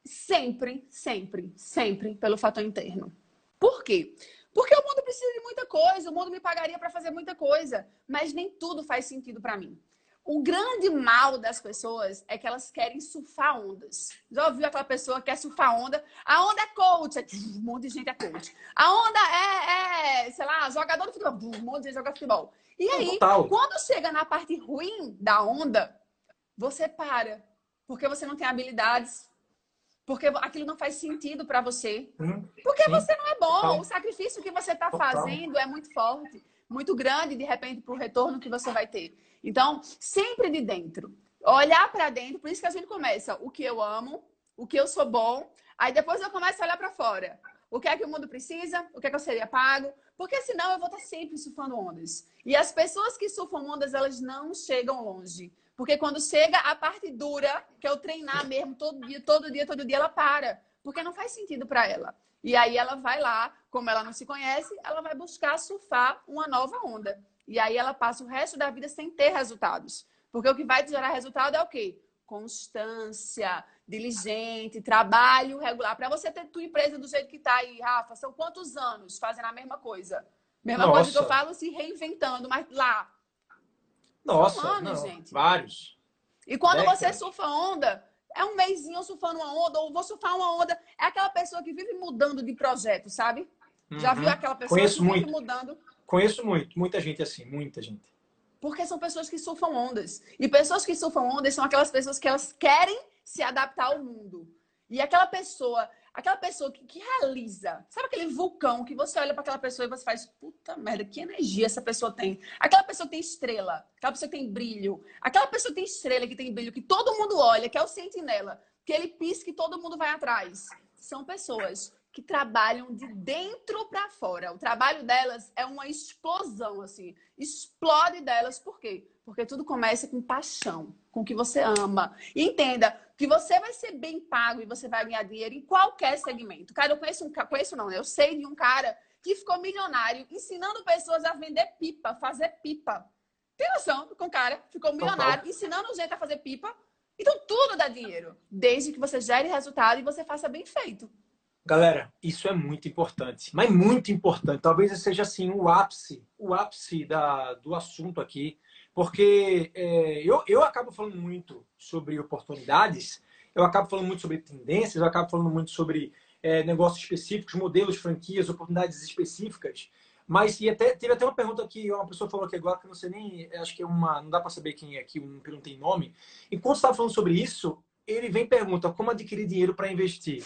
Sempre, sempre, sempre pelo fator interno. Por quê? Porque o mundo precisa de muita coisa, o mundo me pagaria para fazer muita coisa, mas nem tudo faz sentido para mim. O grande mal das pessoas é que elas querem surfar ondas. Já ouviu aquela pessoa que quer surfar onda? A onda é coach, é, um monte de gente é coach. A onda é, é sei lá, jogador de futebol, um monte de gente joga futebol. E aí, Total. quando chega na parte ruim da onda, você para. Porque você não tem habilidades. Porque aquilo não faz sentido para você. Hum, porque sim. você não é bom. Total. O sacrifício que você está fazendo é muito forte muito grande, de repente, para o retorno que você vai ter. Então, sempre de dentro. Olhar para dentro, por isso que a gente começa o que eu amo, o que eu sou bom, aí depois eu começo a olhar para fora. O que é que o mundo precisa? O que é que eu seria pago? Porque senão eu vou estar sempre surfando ondas. E as pessoas que surfam ondas, elas não chegam longe. Porque quando chega a parte dura, que é o treinar mesmo todo dia, todo dia, todo dia, ela para. Porque não faz sentido para ela. E aí ela vai lá, como ela não se conhece, ela vai buscar surfar uma nova onda. E aí ela passa o resto da vida sem ter resultados. Porque o que vai te gerar resultado é o quê? Constância, diligente, trabalho regular. Para você ter tua empresa do jeito que está aí, Rafa, são quantos anos fazendo a mesma coisa? Mesma Nossa. coisa que eu falo, se reinventando, mas lá. Nossa, são anos, não, gente. Vários. E quando você surfa onda, é um mêsinho surfando uma onda, ou vou surfar uma onda. É aquela pessoa que vive mudando de projeto, sabe? Uhum. Já viu aquela pessoa Conheço que muito. vive mudando? Conheço muito, muita gente assim, muita gente. Porque são pessoas que surfam ondas. E pessoas que surfam ondas são aquelas pessoas que elas querem se adaptar ao mundo. E aquela pessoa, aquela pessoa que, que realiza, sabe aquele vulcão que você olha para aquela pessoa e você faz, puta merda, que energia essa pessoa tem. Aquela pessoa tem estrela, aquela pessoa tem brilho, aquela pessoa tem estrela, que tem brilho, que todo mundo olha, que é o sentinela, que ele pisca e todo mundo vai atrás. São pessoas que trabalham de dentro para fora. O trabalho delas é uma explosão, assim. Explode delas, por quê? Porque tudo começa com paixão, com o que você ama. E entenda que você vai ser bem pago e você vai ganhar dinheiro em qualquer segmento. Cara, eu conheço um conheço não, né? Eu sei de um cara que ficou milionário ensinando pessoas a vender pipa, fazer pipa. Tem noção com o cara? Ficou milionário ensinando gente a fazer pipa. Então tudo dá dinheiro, desde que você gere resultado e você faça bem feito. Galera, isso é muito importante, mas muito importante. Talvez seja assim o ápice, o ápice da, do assunto aqui, porque é, eu, eu acabo falando muito sobre oportunidades, eu acabo falando muito sobre tendências, eu acabo falando muito sobre é, negócios específicos, modelos, franquias, oportunidades específicas. Mas e até, teve até uma pergunta que uma pessoa falou aqui agora, que não sei nem, acho que é uma, não dá para saber quem é aqui, um, não tem nome. Enquanto estava falando sobre isso, ele vem e pergunta como adquirir dinheiro para investir.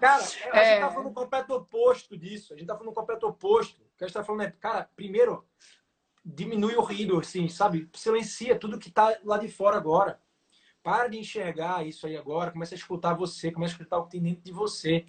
Cara, [LAUGHS] a gente é. tá falando o completo oposto disso. A gente tá falando o completo oposto. O que a gente tá falando é, cara, primeiro, diminui o ruído, assim, sabe? Silencia tudo que tá lá de fora agora. Para de enxergar isso aí agora. Começa a escutar você, começa a escutar o que tem dentro de você.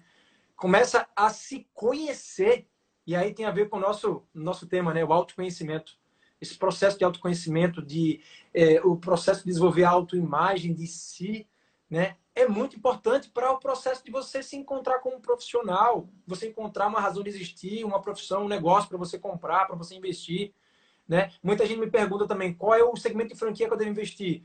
Começa a se conhecer. E aí tem a ver com o nosso, nosso tema, né? O autoconhecimento. Esse processo de autoconhecimento, de, é, o processo de desenvolver a autoimagem de si, né? É muito importante para o processo de você se encontrar como profissional, você encontrar uma razão de existir, uma profissão, um negócio para você comprar, para você investir. Né? Muita gente me pergunta também qual é o segmento de franquia que eu devo investir.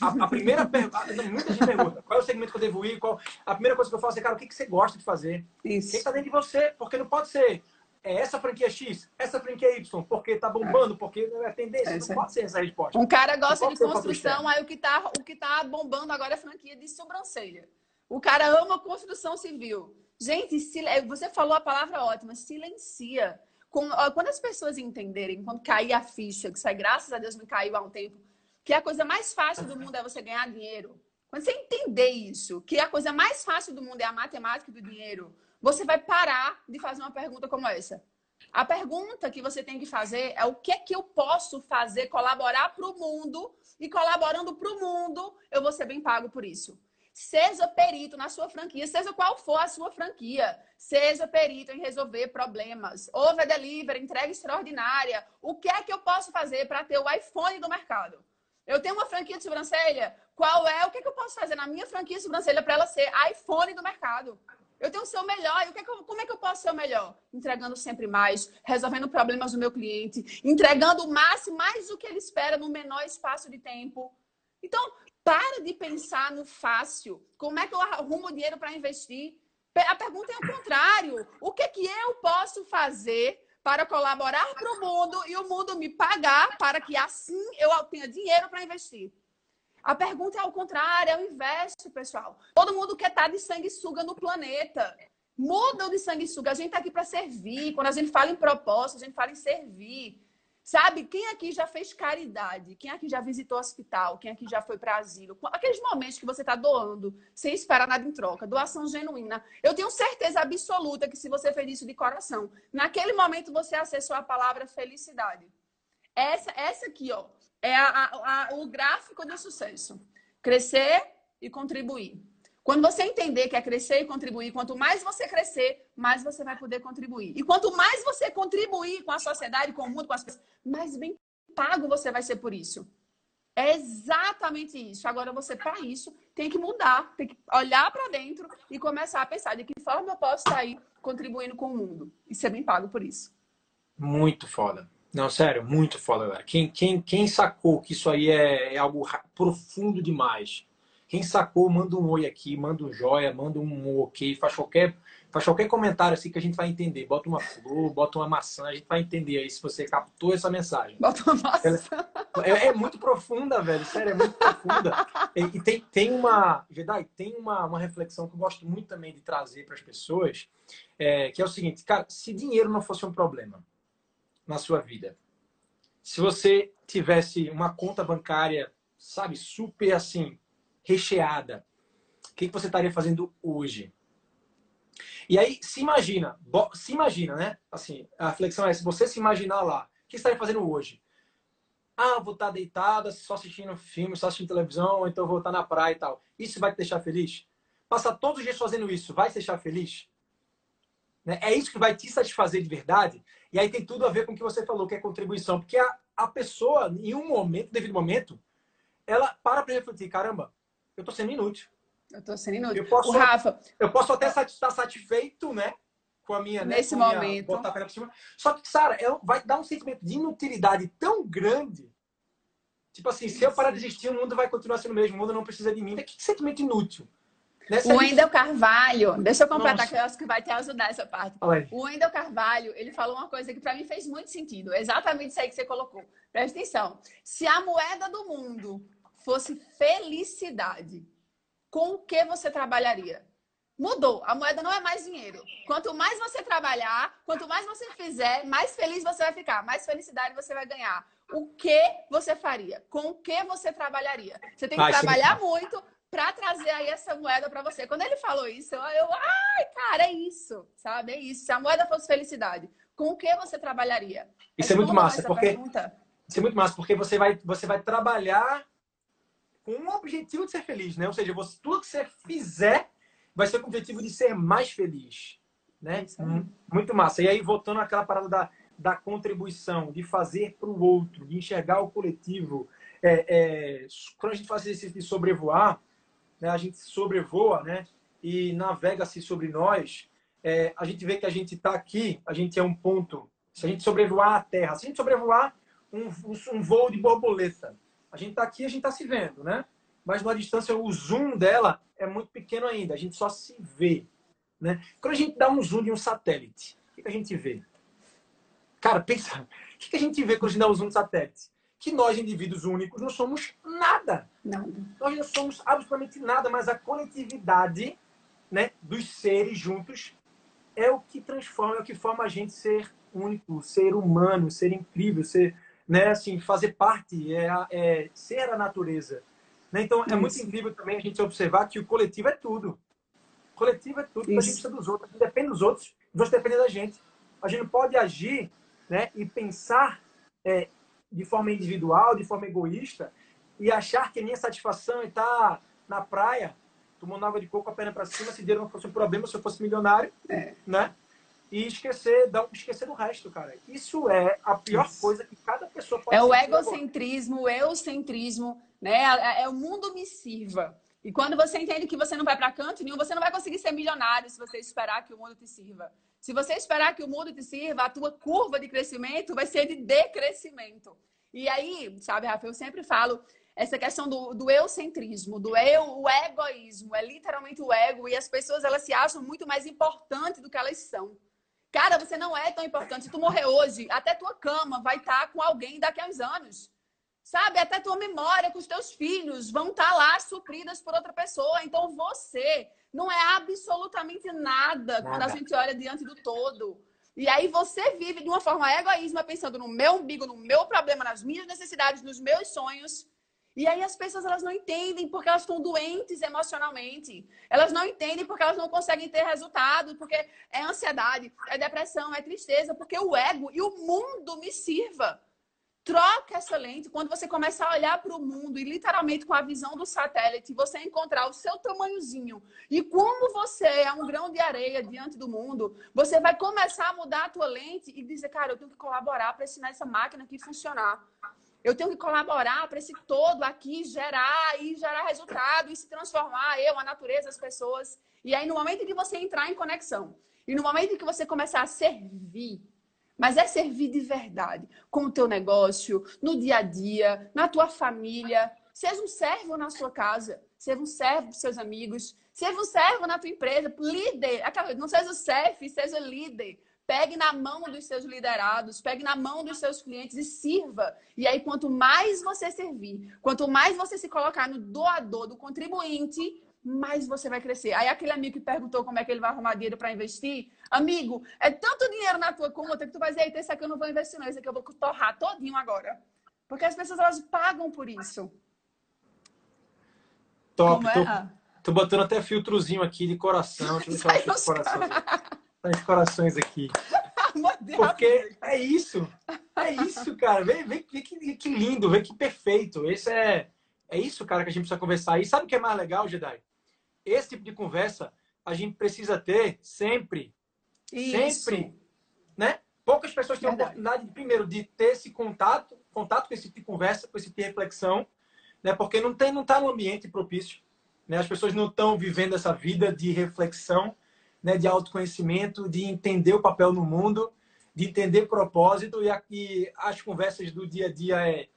A, a primeira pergunta, muita gente pergunta qual é o segmento que eu devo ir, qual... a primeira coisa que eu faço é, cara, o que, que você gosta de fazer? Isso. O que está dentro de você? Porque não pode ser é essa franquia X, essa franquia Y, porque tá bombando, porque é tendência. É, não pode ser essa resposta. Um cara gosta de construção, aí o que, tá, o que tá bombando agora é franquia de sobrancelha. O cara ama construção civil. Gente, você falou a palavra ótima, silencia. Quando as pessoas entenderem, quando cair a ficha, que sai, graças a Deus, me caiu há um tempo, que a coisa mais fácil do mundo é você ganhar dinheiro, quando você entender isso, que a coisa mais fácil do mundo é a matemática do dinheiro, você vai parar de fazer uma pergunta como essa. A pergunta que você tem que fazer é o que é que eu posso fazer, colaborar para o mundo, e colaborando para o mundo, eu vou ser bem pago por isso. Seja perito na sua franquia, seja qual for a sua franquia. Seja perito em resolver problemas. Over delivery, entrega extraordinária. O que é que eu posso fazer para ter o iPhone do mercado? Eu tenho uma franquia de sobrancelha. Qual é? O que, é que eu posso fazer na minha franquia de sobrancelha para ela ser iPhone do mercado? Eu tenho que ser o melhor. E o que é como é que eu posso ser o melhor? Entregando sempre mais, resolvendo problemas do meu cliente, entregando o máximo, mais do que ele espera no menor espaço de tempo. Então, para de pensar no fácil. Como é que eu arrumo dinheiro para investir? A pergunta é o contrário. O que, é que eu posso fazer para colaborar para o mundo e o mundo me pagar para que assim eu tenha dinheiro para investir? A pergunta é ao contrário, é o inverso, pessoal. Todo mundo quer estar de sanguessuga no planeta. Muda de sanguessuga. A gente está aqui para servir. Quando a gente fala em propósito, a gente fala em servir. Sabe, quem aqui já fez caridade? Quem aqui já visitou hospital? Quem aqui já foi para asilo? Aqueles momentos que você está doando sem esperar nada em troca, doação genuína. Eu tenho certeza absoluta que se você fez isso de coração, naquele momento você acessou a palavra felicidade. Essa, essa aqui, ó, é a, a, o gráfico do sucesso. Crescer e contribuir. Quando você entender que é crescer e contribuir, quanto mais você crescer, mais você vai poder contribuir. E quanto mais você contribuir com a sociedade, com o mundo, com as pessoas, mais bem pago você vai ser por isso. É exatamente isso. Agora, você, para isso, tem que mudar, tem que olhar para dentro e começar a pensar de que forma eu posso estar aí contribuindo com o mundo e ser bem pago por isso. Muito foda. Não, sério, muito foda, galera. Quem, quem, quem sacou que isso aí é, é algo profundo demais quem sacou, manda um oi aqui, manda um joia, manda um ok, faz qualquer, faz qualquer comentário assim que a gente vai entender. Bota uma flor, bota uma maçã, a gente vai entender aí se você captou essa mensagem. Bota uma maçã. É, é muito profunda, velho. Sério, é muito profunda. E, e tem, tem uma, Jedi, tem uma, uma reflexão que eu gosto muito também de trazer para as pessoas, é, que é o seguinte, cara, se dinheiro não fosse um problema na sua vida, se você tivesse uma conta bancária, sabe, super assim, recheada. O que você estaria fazendo hoje? E aí, se imagina, se imagina, né? Assim, a reflexão é, se você se imaginar lá, o que você estaria fazendo hoje? Ah, vou estar deitada, só assistindo filme, só assistindo televisão, ou então vou estar na praia e tal. Isso vai te deixar feliz? Passar todos os dias fazendo isso, vai te deixar feliz? Né? É isso que vai te satisfazer de verdade? E aí tem tudo a ver com o que você falou, que é contribuição. Porque a, a pessoa, em um momento, devido momento, ela para para refletir, caramba, eu estou sendo inútil. Eu estou sendo inútil. Eu posso, o Rafa, eu posso até estar satisfeito, né? Com a minha, né, Nesse né, momento. Botar por cima. Só que, Sara, vai dar um sentimento de inutilidade tão grande. Tipo assim, se eu parar de existir, o mundo vai continuar sendo o mesmo. O mundo não precisa de mim. Que sentimento inútil. Nessa o Wendel Carvalho, deixa eu completar Nossa. que eu acho que vai te ajudar essa parte. O Wendel Carvalho, ele falou uma coisa que para mim fez muito sentido. Exatamente isso aí que você colocou. Presta atenção. Se a moeda do mundo fosse felicidade, com o que você trabalharia? Mudou. A moeda não é mais dinheiro. Quanto mais você trabalhar, quanto mais você fizer, mais feliz você vai ficar, mais felicidade você vai ganhar. O que você faria? Com o que você trabalharia? Você tem que Ai, trabalhar sim. muito para trazer aí essa moeda para você. Quando ele falou isso, eu, eu, ai, cara, é isso, sabe? É isso. Se a moeda fosse felicidade, com o que você trabalharia? Isso é, é muito massa, porque pergunta? isso é muito massa, porque você vai, você vai trabalhar com o objetivo de ser feliz, né? Ou seja, você, tudo que você fizer vai ser com o objetivo de ser mais feliz, né? Hum, muito massa. E aí, voltando àquela parada da, da contribuição, de fazer para o outro, de enxergar o coletivo. É, é, quando a gente faz exercício de sobrevoar, né, a gente sobrevoa, né? E navega-se sobre nós. É, a gente vê que a gente está aqui, a gente é um ponto. Se a gente sobrevoar a Terra, se a gente sobrevoar um, um voo de borboleta, a gente está aqui, a gente está se vendo, né? Mas numa distância, o zoom dela é muito pequeno ainda. A gente só se vê, né? Quando a gente dá um zoom de um satélite, o que a gente vê? Cara, pensa, o que a gente vê quando a gente dá um zoom de satélite? Que nós, indivíduos únicos, não somos nada. Nada. Nós não somos absolutamente nada, mas a coletividade né, dos seres juntos é o que transforma, é o que forma a gente ser único, ser humano, ser incrível, ser né? Assim, fazer parte, é, é ser a natureza. Né? Então, é muito incrível também a gente observar que o coletivo é tudo. O coletivo é tudo, a gente precisa dos outros, a gente depende dos outros, os outros dependem da gente. A gente não pode agir né, e pensar é, de forma individual, de forma egoísta, e achar que a minha satisfação é estar na praia, tomando água de coco a perna para cima, se dinheiro não fosse um problema, se eu fosse milionário, é. né? E esquecer, não, esquecer do resto, cara. Isso é a pior Isso. coisa que cada pessoa pode É o egocentrismo, o euscentrismo, né? É o mundo me sirva. E quando você entende que você não vai para canto nenhum, você não vai conseguir ser milionário se você esperar que o mundo te sirva. Se você esperar que o mundo te sirva, a tua curva de crescimento vai ser de decrescimento. E aí, sabe, Rafa, eu sempre falo essa questão do, do eucentrismo, do eu, o egoísmo, é literalmente o ego, e as pessoas elas se acham muito mais importantes do que elas são. Cara, você não é tão importante. Se tu morrer hoje, até tua cama vai estar com alguém daqui a uns anos. Sabe? Até tua memória com os teus filhos vão estar lá supridas por outra pessoa. Então você não é absolutamente nada, nada. quando a gente olha diante do todo. E aí você vive de uma forma egoísma, pensando no meu umbigo, no meu problema, nas minhas necessidades, nos meus sonhos. E aí as pessoas elas não entendem porque elas estão doentes emocionalmente. Elas não entendem porque elas não conseguem ter resultado, porque é ansiedade, é depressão, é tristeza, porque o ego e o mundo me sirva. Troca essa lente quando você começar a olhar para o mundo e literalmente com a visão do satélite, você encontrar o seu tamanhozinho e como você é um grão de areia diante do mundo, você vai começar a mudar a tua lente e dizer, cara, eu tenho que colaborar para ensinar essa máquina aqui funcionar. Eu tenho que colaborar para esse todo aqui gerar e gerar resultado e se transformar, eu, a natureza, as pessoas. E aí, no momento em que você entrar em conexão e no momento em que você começar a servir, mas é servir de verdade, com o teu negócio, no dia a dia, na tua família. Seja um servo na sua casa, seja um servo dos seus amigos, seja um servo na tua empresa, líder. Não seja o chefe, seja líder. Pegue na mão dos seus liderados, pegue na mão dos seus clientes e sirva. E aí, quanto mais você servir, quanto mais você se colocar no doador, do contribuinte, mais você vai crescer. Aí aquele amigo que perguntou como é que ele vai arrumar dinheiro para investir, amigo, é tanto dinheiro na tua conta que tu vai dizer, eita, esse aqui eu não vou investir não, esse aqui eu vou torrar todinho agora. Porque as pessoas, elas pagam por isso. Top. Tô, é? tô, botando até filtrozinho aqui de coração. Deixa eu. Tá [LAUGHS] os corações aqui. [LAUGHS] Porque é isso. É isso, cara. Vê, vê, vê que, que, lindo, vê que perfeito. Esse é, é isso, cara, que a gente precisa conversar. E sabe o que é mais legal, Jedi? Esse tipo de conversa a gente precisa ter sempre. Isso. Sempre. Né? Poucas pessoas têm a oportunidade, primeiro, de ter esse contato, contato com esse tipo de conversa, com esse tipo de reflexão, né? Porque não tem, não está no ambiente propício. Né? As pessoas não estão vivendo essa vida de reflexão né, de autoconhecimento, de entender o papel no mundo, de entender propósito. E aqui as conversas do dia a dia é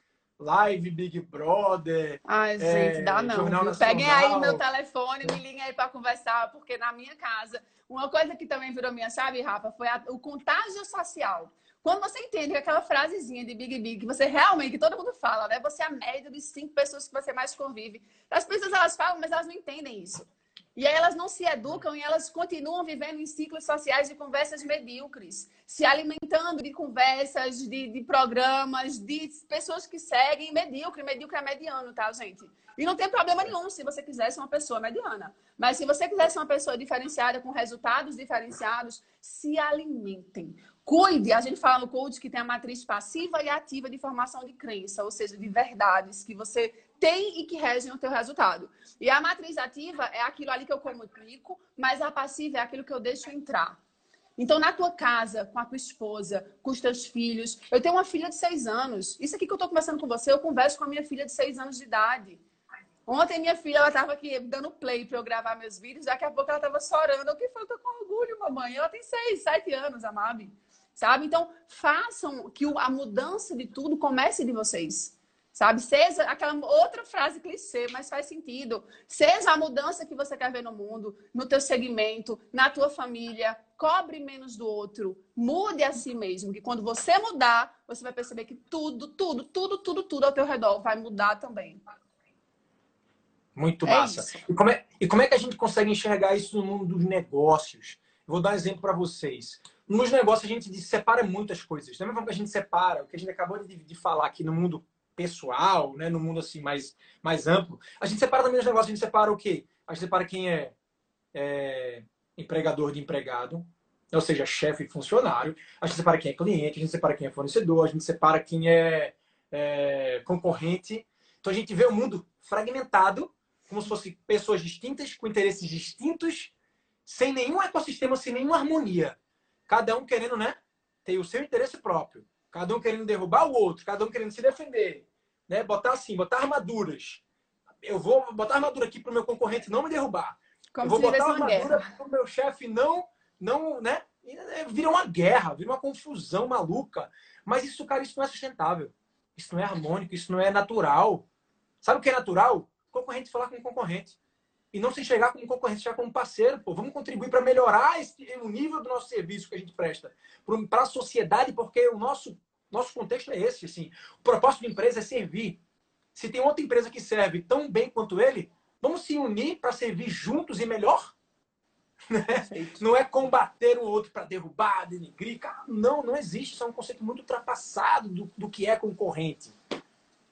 live, Big Brother. Ai, gente, é, dá não. Peguem aí meu telefone, me liguem aí para conversar, porque na minha casa, uma coisa que também virou minha chave, Rafa, foi a, o contágio social. Quando você entende que aquela frasezinha de Big Big, que você realmente, que todo mundo fala, né? Você é a média de cinco pessoas que você mais convive. As pessoas, elas falam, mas elas não entendem isso. E aí elas não se educam e elas continuam vivendo em ciclos sociais de conversas medíocres, se alimentando de conversas, de, de programas, de pessoas que seguem medíocre. Medíocre é mediano, tá, gente? E não tem problema nenhum se você quiser ser uma pessoa mediana. Mas se você quiser ser uma pessoa diferenciada, com resultados diferenciados, se alimentem. Cuide, a gente fala no coach que tem a matriz passiva e ativa de formação de crença, ou seja, de verdades que você tem e que regem o teu resultado. E a matriz ativa é aquilo ali que eu comunico, mas a passiva é aquilo que eu deixo entrar. Então, na tua casa, com a tua esposa, com os teus filhos. Eu tenho uma filha de seis anos. Isso aqui que eu estou conversando com você, eu converso com a minha filha de seis anos de idade. Ontem, minha filha, ela estava aqui dando play para eu gravar meus vídeos. Daqui a pouco ela estava chorando. O que foi? Eu tô com orgulho, mamãe. Ela tem seis, sete anos, a Mabi. Sabe? Então, façam que a mudança de tudo comece de vocês. Sabe? Seja aquela outra frase clichê, mas faz sentido. Seja a mudança que você quer ver no mundo, no teu segmento, na tua família. Cobre menos do outro. Mude a si mesmo. Que quando você mudar, você vai perceber que tudo, tudo, tudo, tudo, tudo ao teu redor vai mudar também. Muito é massa. E como, é, e como é que a gente consegue enxergar isso no mundo dos negócios? Vou dar um exemplo para vocês. Nos negócios a gente separa muitas coisas. Da mesma forma que a gente separa, o que a gente acabou de, de falar aqui no mundo pessoal, né, no mundo assim mais, mais amplo, a gente separa também os negócios, a gente separa o quê? A gente separa quem é, é empregador de empregado, ou seja, chefe e funcionário. A gente separa quem é cliente, a gente separa quem é fornecedor, a gente separa quem é, é concorrente. Então a gente vê o mundo fragmentado, como se fossem pessoas distintas, com interesses distintos, sem nenhum ecossistema, sem nenhuma harmonia. Cada um querendo, né, ter o seu interesse próprio. Cada um querendo derrubar o outro, cada um querendo se defender. Né? Botar assim, botar armaduras. Eu vou botar armadura aqui para o meu concorrente não me derrubar. Como eu vou botar armadura para o meu chefe não, não, né? É, vira uma guerra, vira uma confusão maluca. Mas isso, cara, isso não é sustentável. Isso não é harmônico, isso não é natural. Sabe o que é natural? Concorrente falar com o concorrente. E não se enxergar como concorrente, já como parceiro. Pô, vamos contribuir para melhorar esse, o nível do nosso serviço que a gente presta para a sociedade, porque o nosso, nosso contexto é esse. Assim. O propósito da empresa é servir. Se tem outra empresa que serve tão bem quanto ele, vamos se unir para servir juntos e melhor? [LAUGHS] Né? Não é combater o outro para derrubar, denigrir. Cara, não, não existe. Isso é um conceito muito ultrapassado do, do que é concorrente.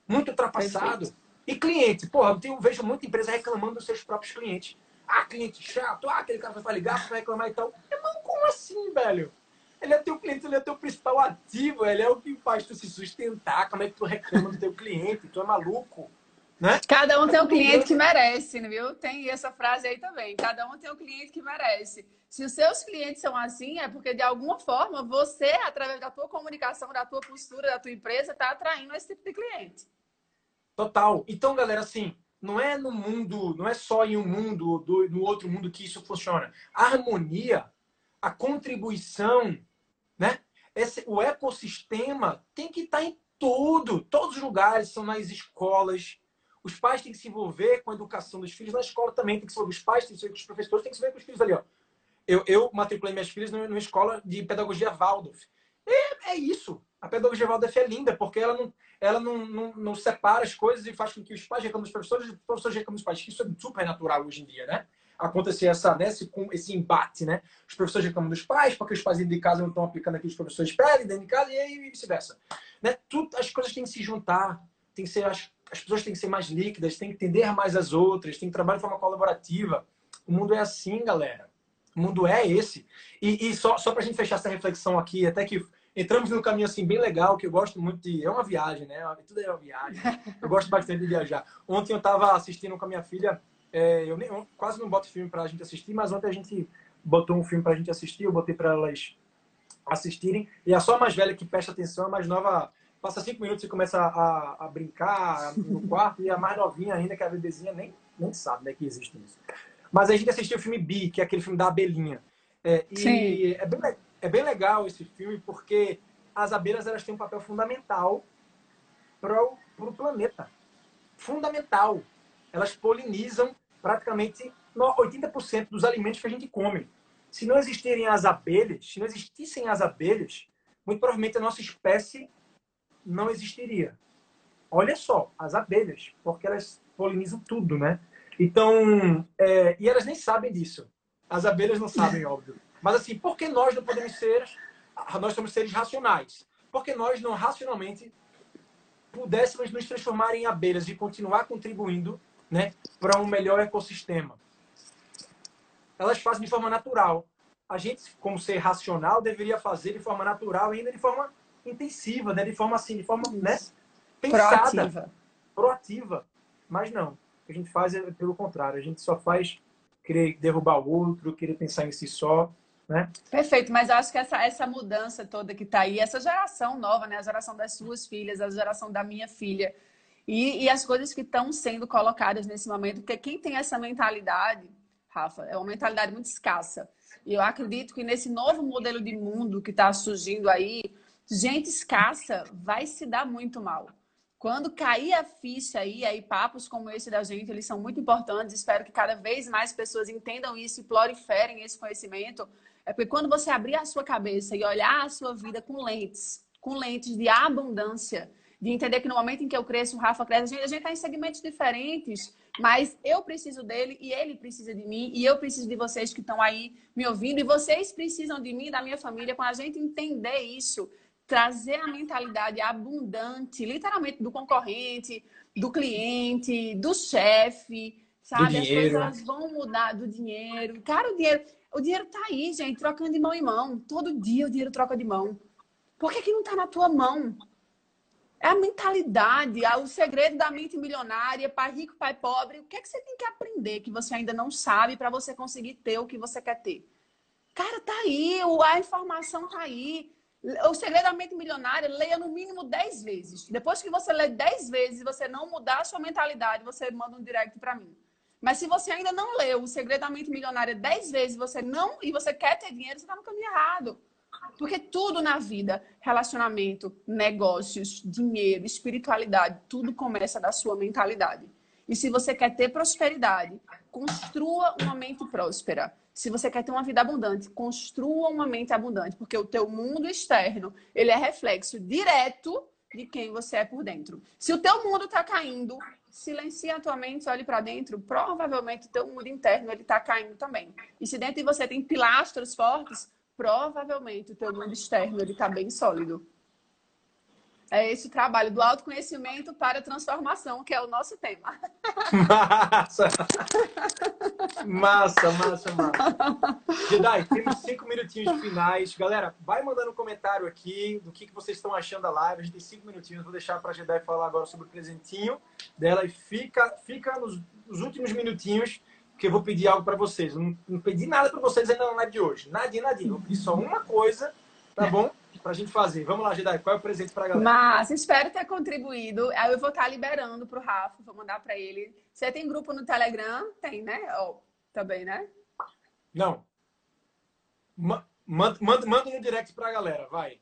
Muito ultrapassado. Perfeito. E cliente, porra, eu tenho, vejo muita empresa reclamando dos seus próprios clientes. Ah, cliente chato, ah, aquele cara vai ligar, vai reclamar e tal. Irmão, como assim, velho? Ele é teu cliente, ele é teu principal ativo, ele é o que faz tu se sustentar. Como é que tu reclama do teu cliente? Tu é maluco, né? Cada um tem um cliente que merece, viu? Tem essa frase aí também. Cada um tem um cliente que merece. Se os seus clientes são assim, é porque de alguma forma você, através da tua comunicação, da tua postura, da tua empresa, está atraindo esse tipo de cliente. Total. Então, galera, assim, não é no mundo, não é só em um mundo, do, no outro mundo que isso funciona. A harmonia, a contribuição, né? Esse, o ecossistema tem que estar tá em tudo. Todos os lugares, são nas escolas. Os pais têm que se envolver com a educação dos filhos. Na escola também tem que se envolver. Os pais têm que se envolver com os professores, têm que se envolver com os filhos ali, ó. Eu, eu matriculei minhas filhas numa escola de pedagogia Waldorf. É, é isso. A pedagogia Waldorf é linda, porque ela não, ela não, não, não, separa as coisas e faz com que os pais reclamem dos professores e os professores reclamem dos pais. Isso é super natural hoje em dia, né? Acontecer essa, né, esse, esse embate, né? Os professores reclamam dos pais, porque os pais dentro de casa não estão aplicando que os professores pedem dentro de casa, e aí vice-versa. Né? Tudo, as coisas têm que se juntar, tem que ser, as, as pessoas têm que ser mais líquidas, têm que entender mais as outras, têm que trabalhar de forma colaborativa. O mundo é assim, galera. O mundo é esse. E, e só, só para a gente fechar essa reflexão aqui, até que entramos num caminho assim bem legal, que eu gosto muito de. É uma viagem, né? Tudo é uma viagem. Eu gosto bastante de viajar. Ontem eu estava assistindo com a minha filha. É, eu, nem, eu quase não boto filme para a gente assistir, mas ontem a gente botou um filme para a gente assistir. Eu botei para elas assistirem. E a só a mais velha que presta atenção, a mais nova passa cinco minutos e começa a, a, brincar no [LAUGHS] quarto. e a mais novinha ainda, que é a bebezinha, nem, nem sabe né, que existe isso. Mas a gente assistiu o filme Bi, que é aquele filme da abelhinha. É, e Sim. é bem, é bem legal esse filme porque as abelhas elas têm um papel fundamental para o planeta. Fundamental. Elas polinizam praticamente 80% dos alimentos que a gente come. Se não existirem as abelhas, se não existissem as abelhas, muito provavelmente a nossa espécie não existiria. Olha só, as abelhas, porque elas polinizam tudo, né? Então, é, e elas nem sabem disso. As abelhas não sabem, [LAUGHS] óbvio. Mas assim, por que nós não podemos ser, nós somos seres racionais? Porque nós não racionalmente pudéssemos nos transformar em abelhas e continuar contribuindo né, para um melhor ecossistema. Elas fazem de forma natural. A gente, como ser racional, deveria fazer de forma natural e ainda de forma intensiva, né? de forma assim, de forma né, pensada, proativa. proativa. Mas não. O que a gente faz é pelo contrário. A gente só faz querer derrubar o outro, querer pensar em si só né? Perfeito, mas eu acho que essa, essa mudança toda que está aí, essa geração nova, né? a geração das suas filhas, a geração da minha filha, e, e as coisas que estão sendo colocadas nesse momento, porque quem tem essa mentalidade, Rafa, é uma mentalidade muito escassa. E eu acredito que nesse novo modelo de mundo que está surgindo aí, gente escassa vai se dar muito mal. Quando cair a ficha aí, aí papos como esse da gente, eles são muito importantes. Espero que cada vez mais pessoas entendam isso e proliferem esse conhecimento, é porque quando você abrir a sua cabeça e olhar a sua vida com lentes, com lentes de abundância, de entender que no momento em que eu cresço, o Rafa cresce, a gente está em segmentos diferentes Mas eu preciso dele e ele precisa de mim e eu preciso de vocês que estão aí me ouvindo e vocês precisam de mim e da minha família. Quando a gente entender isso, trazer a mentalidade abundante, literalmente do concorrente, do cliente, do chefe, sabe? As coisas vão mudar do dinheiro. Cara, o dinheiro, o dinheiro tá aí, gente, trocando de mão em mão. Todo dia o dinheiro troca de mão. Por que, que não tá na tua mão? É a mentalidade, o segredo da mente milionária, pai rico, pai pobre. O que é que você tem que aprender que você ainda não sabe para você conseguir ter o que você quer ter? Cara, tá aí, a informação tá aí. O segredo da mente milionária, leia no mínimo 10 vezes. Depois que você lê 10 vezes e você não mudar a sua mentalidade, você manda um direct para mim. Mas se você ainda não leu o segredo da mente milionária 10 vezes você não e você quer ter dinheiro, você está no caminho errado. Porque tudo na vida, relacionamento, negócios, dinheiro, espiritualidade, tudo começa da sua mentalidade. E se você quer ter prosperidade, construa uma mente próspera. Se você quer ter uma vida abundante, construa uma mente abundante, porque o teu mundo externo, ele é reflexo direto de quem você é por dentro. Se o teu mundo está caindo, silencia a tua mente, olhe para dentro, provavelmente o teu mundo interno ele está caindo também. E se dentro de você tem pilastros fortes, provavelmente o teu mundo externo ele está bem sólido. É esse o trabalho do autoconhecimento para a transformação, que é o nosso tema. Massa! massa, massa, massa. Jedi, temos cinco minutinhos finais. Galera, vai mandando um comentário aqui do que, que vocês estão achando da live. A gente tem cinco minutinhos. Vou deixar para a Jedi falar agora sobre o presentinho dela. E fica, fica nos, nos últimos minutinhos que eu vou pedir algo para vocês. Não, não pedi nada para vocês ainda na live de hoje. Nadinha, nadinha. Vou pedir só uma coisa, tá bom? Pra gente fazer. Vamos lá, Jedi. Qual é o presente pra galera? Mas espero ter contribuído. Aí eu vou estar liberando pro Rafa, vou mandar para ele. Você tem grupo no Telegram? Tem, né? Oh, também, né? Não. manda, manda, manda no direct pra galera, vai.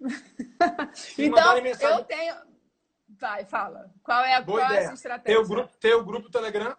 [LAUGHS] então, eu tenho. Vai, fala. Qual é a, Boa qual ideia. estratégia? Teu grupo, teu grupo Telegram?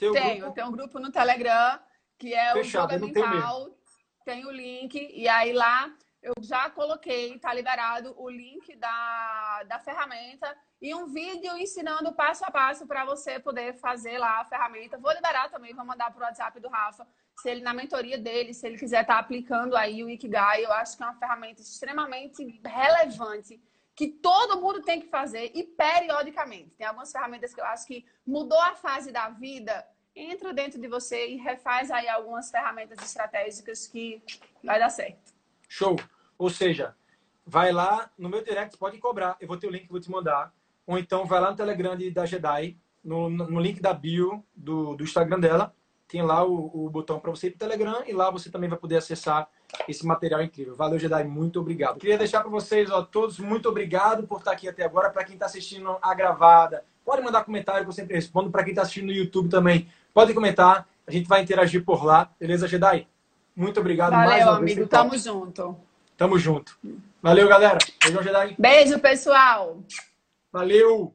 Teu tenho, grupo... tenho um grupo no Telegram que é Fechado, o Joga Mental. Tem o link, e aí lá eu já coloquei, tá liberado o link da, da ferramenta e um vídeo ensinando passo a passo para você poder fazer lá a ferramenta. Vou liberar também, vou mandar para o WhatsApp do Rafa, se ele na mentoria dele, se ele quiser estar tá aplicando aí o Ikigai, eu acho que é uma ferramenta extremamente relevante que todo mundo tem que fazer e periodicamente. Tem algumas ferramentas que eu acho que mudou a fase da vida, entra dentro de você e refaz aí algumas ferramentas estratégicas que vai dar certo. Show. Ou seja, vai lá no meu direct, pode cobrar. Eu vou ter o link que vou te mandar. Ou então vai lá no Telegram da Jedi, no, no link da bio do, do Instagram dela. Tem lá o, o botão para você ir para o Telegram e lá você também vai poder acessar esse material incrível. Valeu, Jedi. Muito obrigado. Queria deixar para vocês, ó, todos, muito obrigado por estar aqui até agora. Para quem está assistindo a gravada, pode mandar comentário que eu sempre respondo. Para quem está assistindo no YouTube também, pode comentar. A gente vai interagir por lá. Beleza, Jedi? Muito obrigado Valeu, mais uma amigo. Vez, Tamo junto. Tamo junto. Valeu, galera. Beijão, Jedi. Beijo, pessoal. Valeu.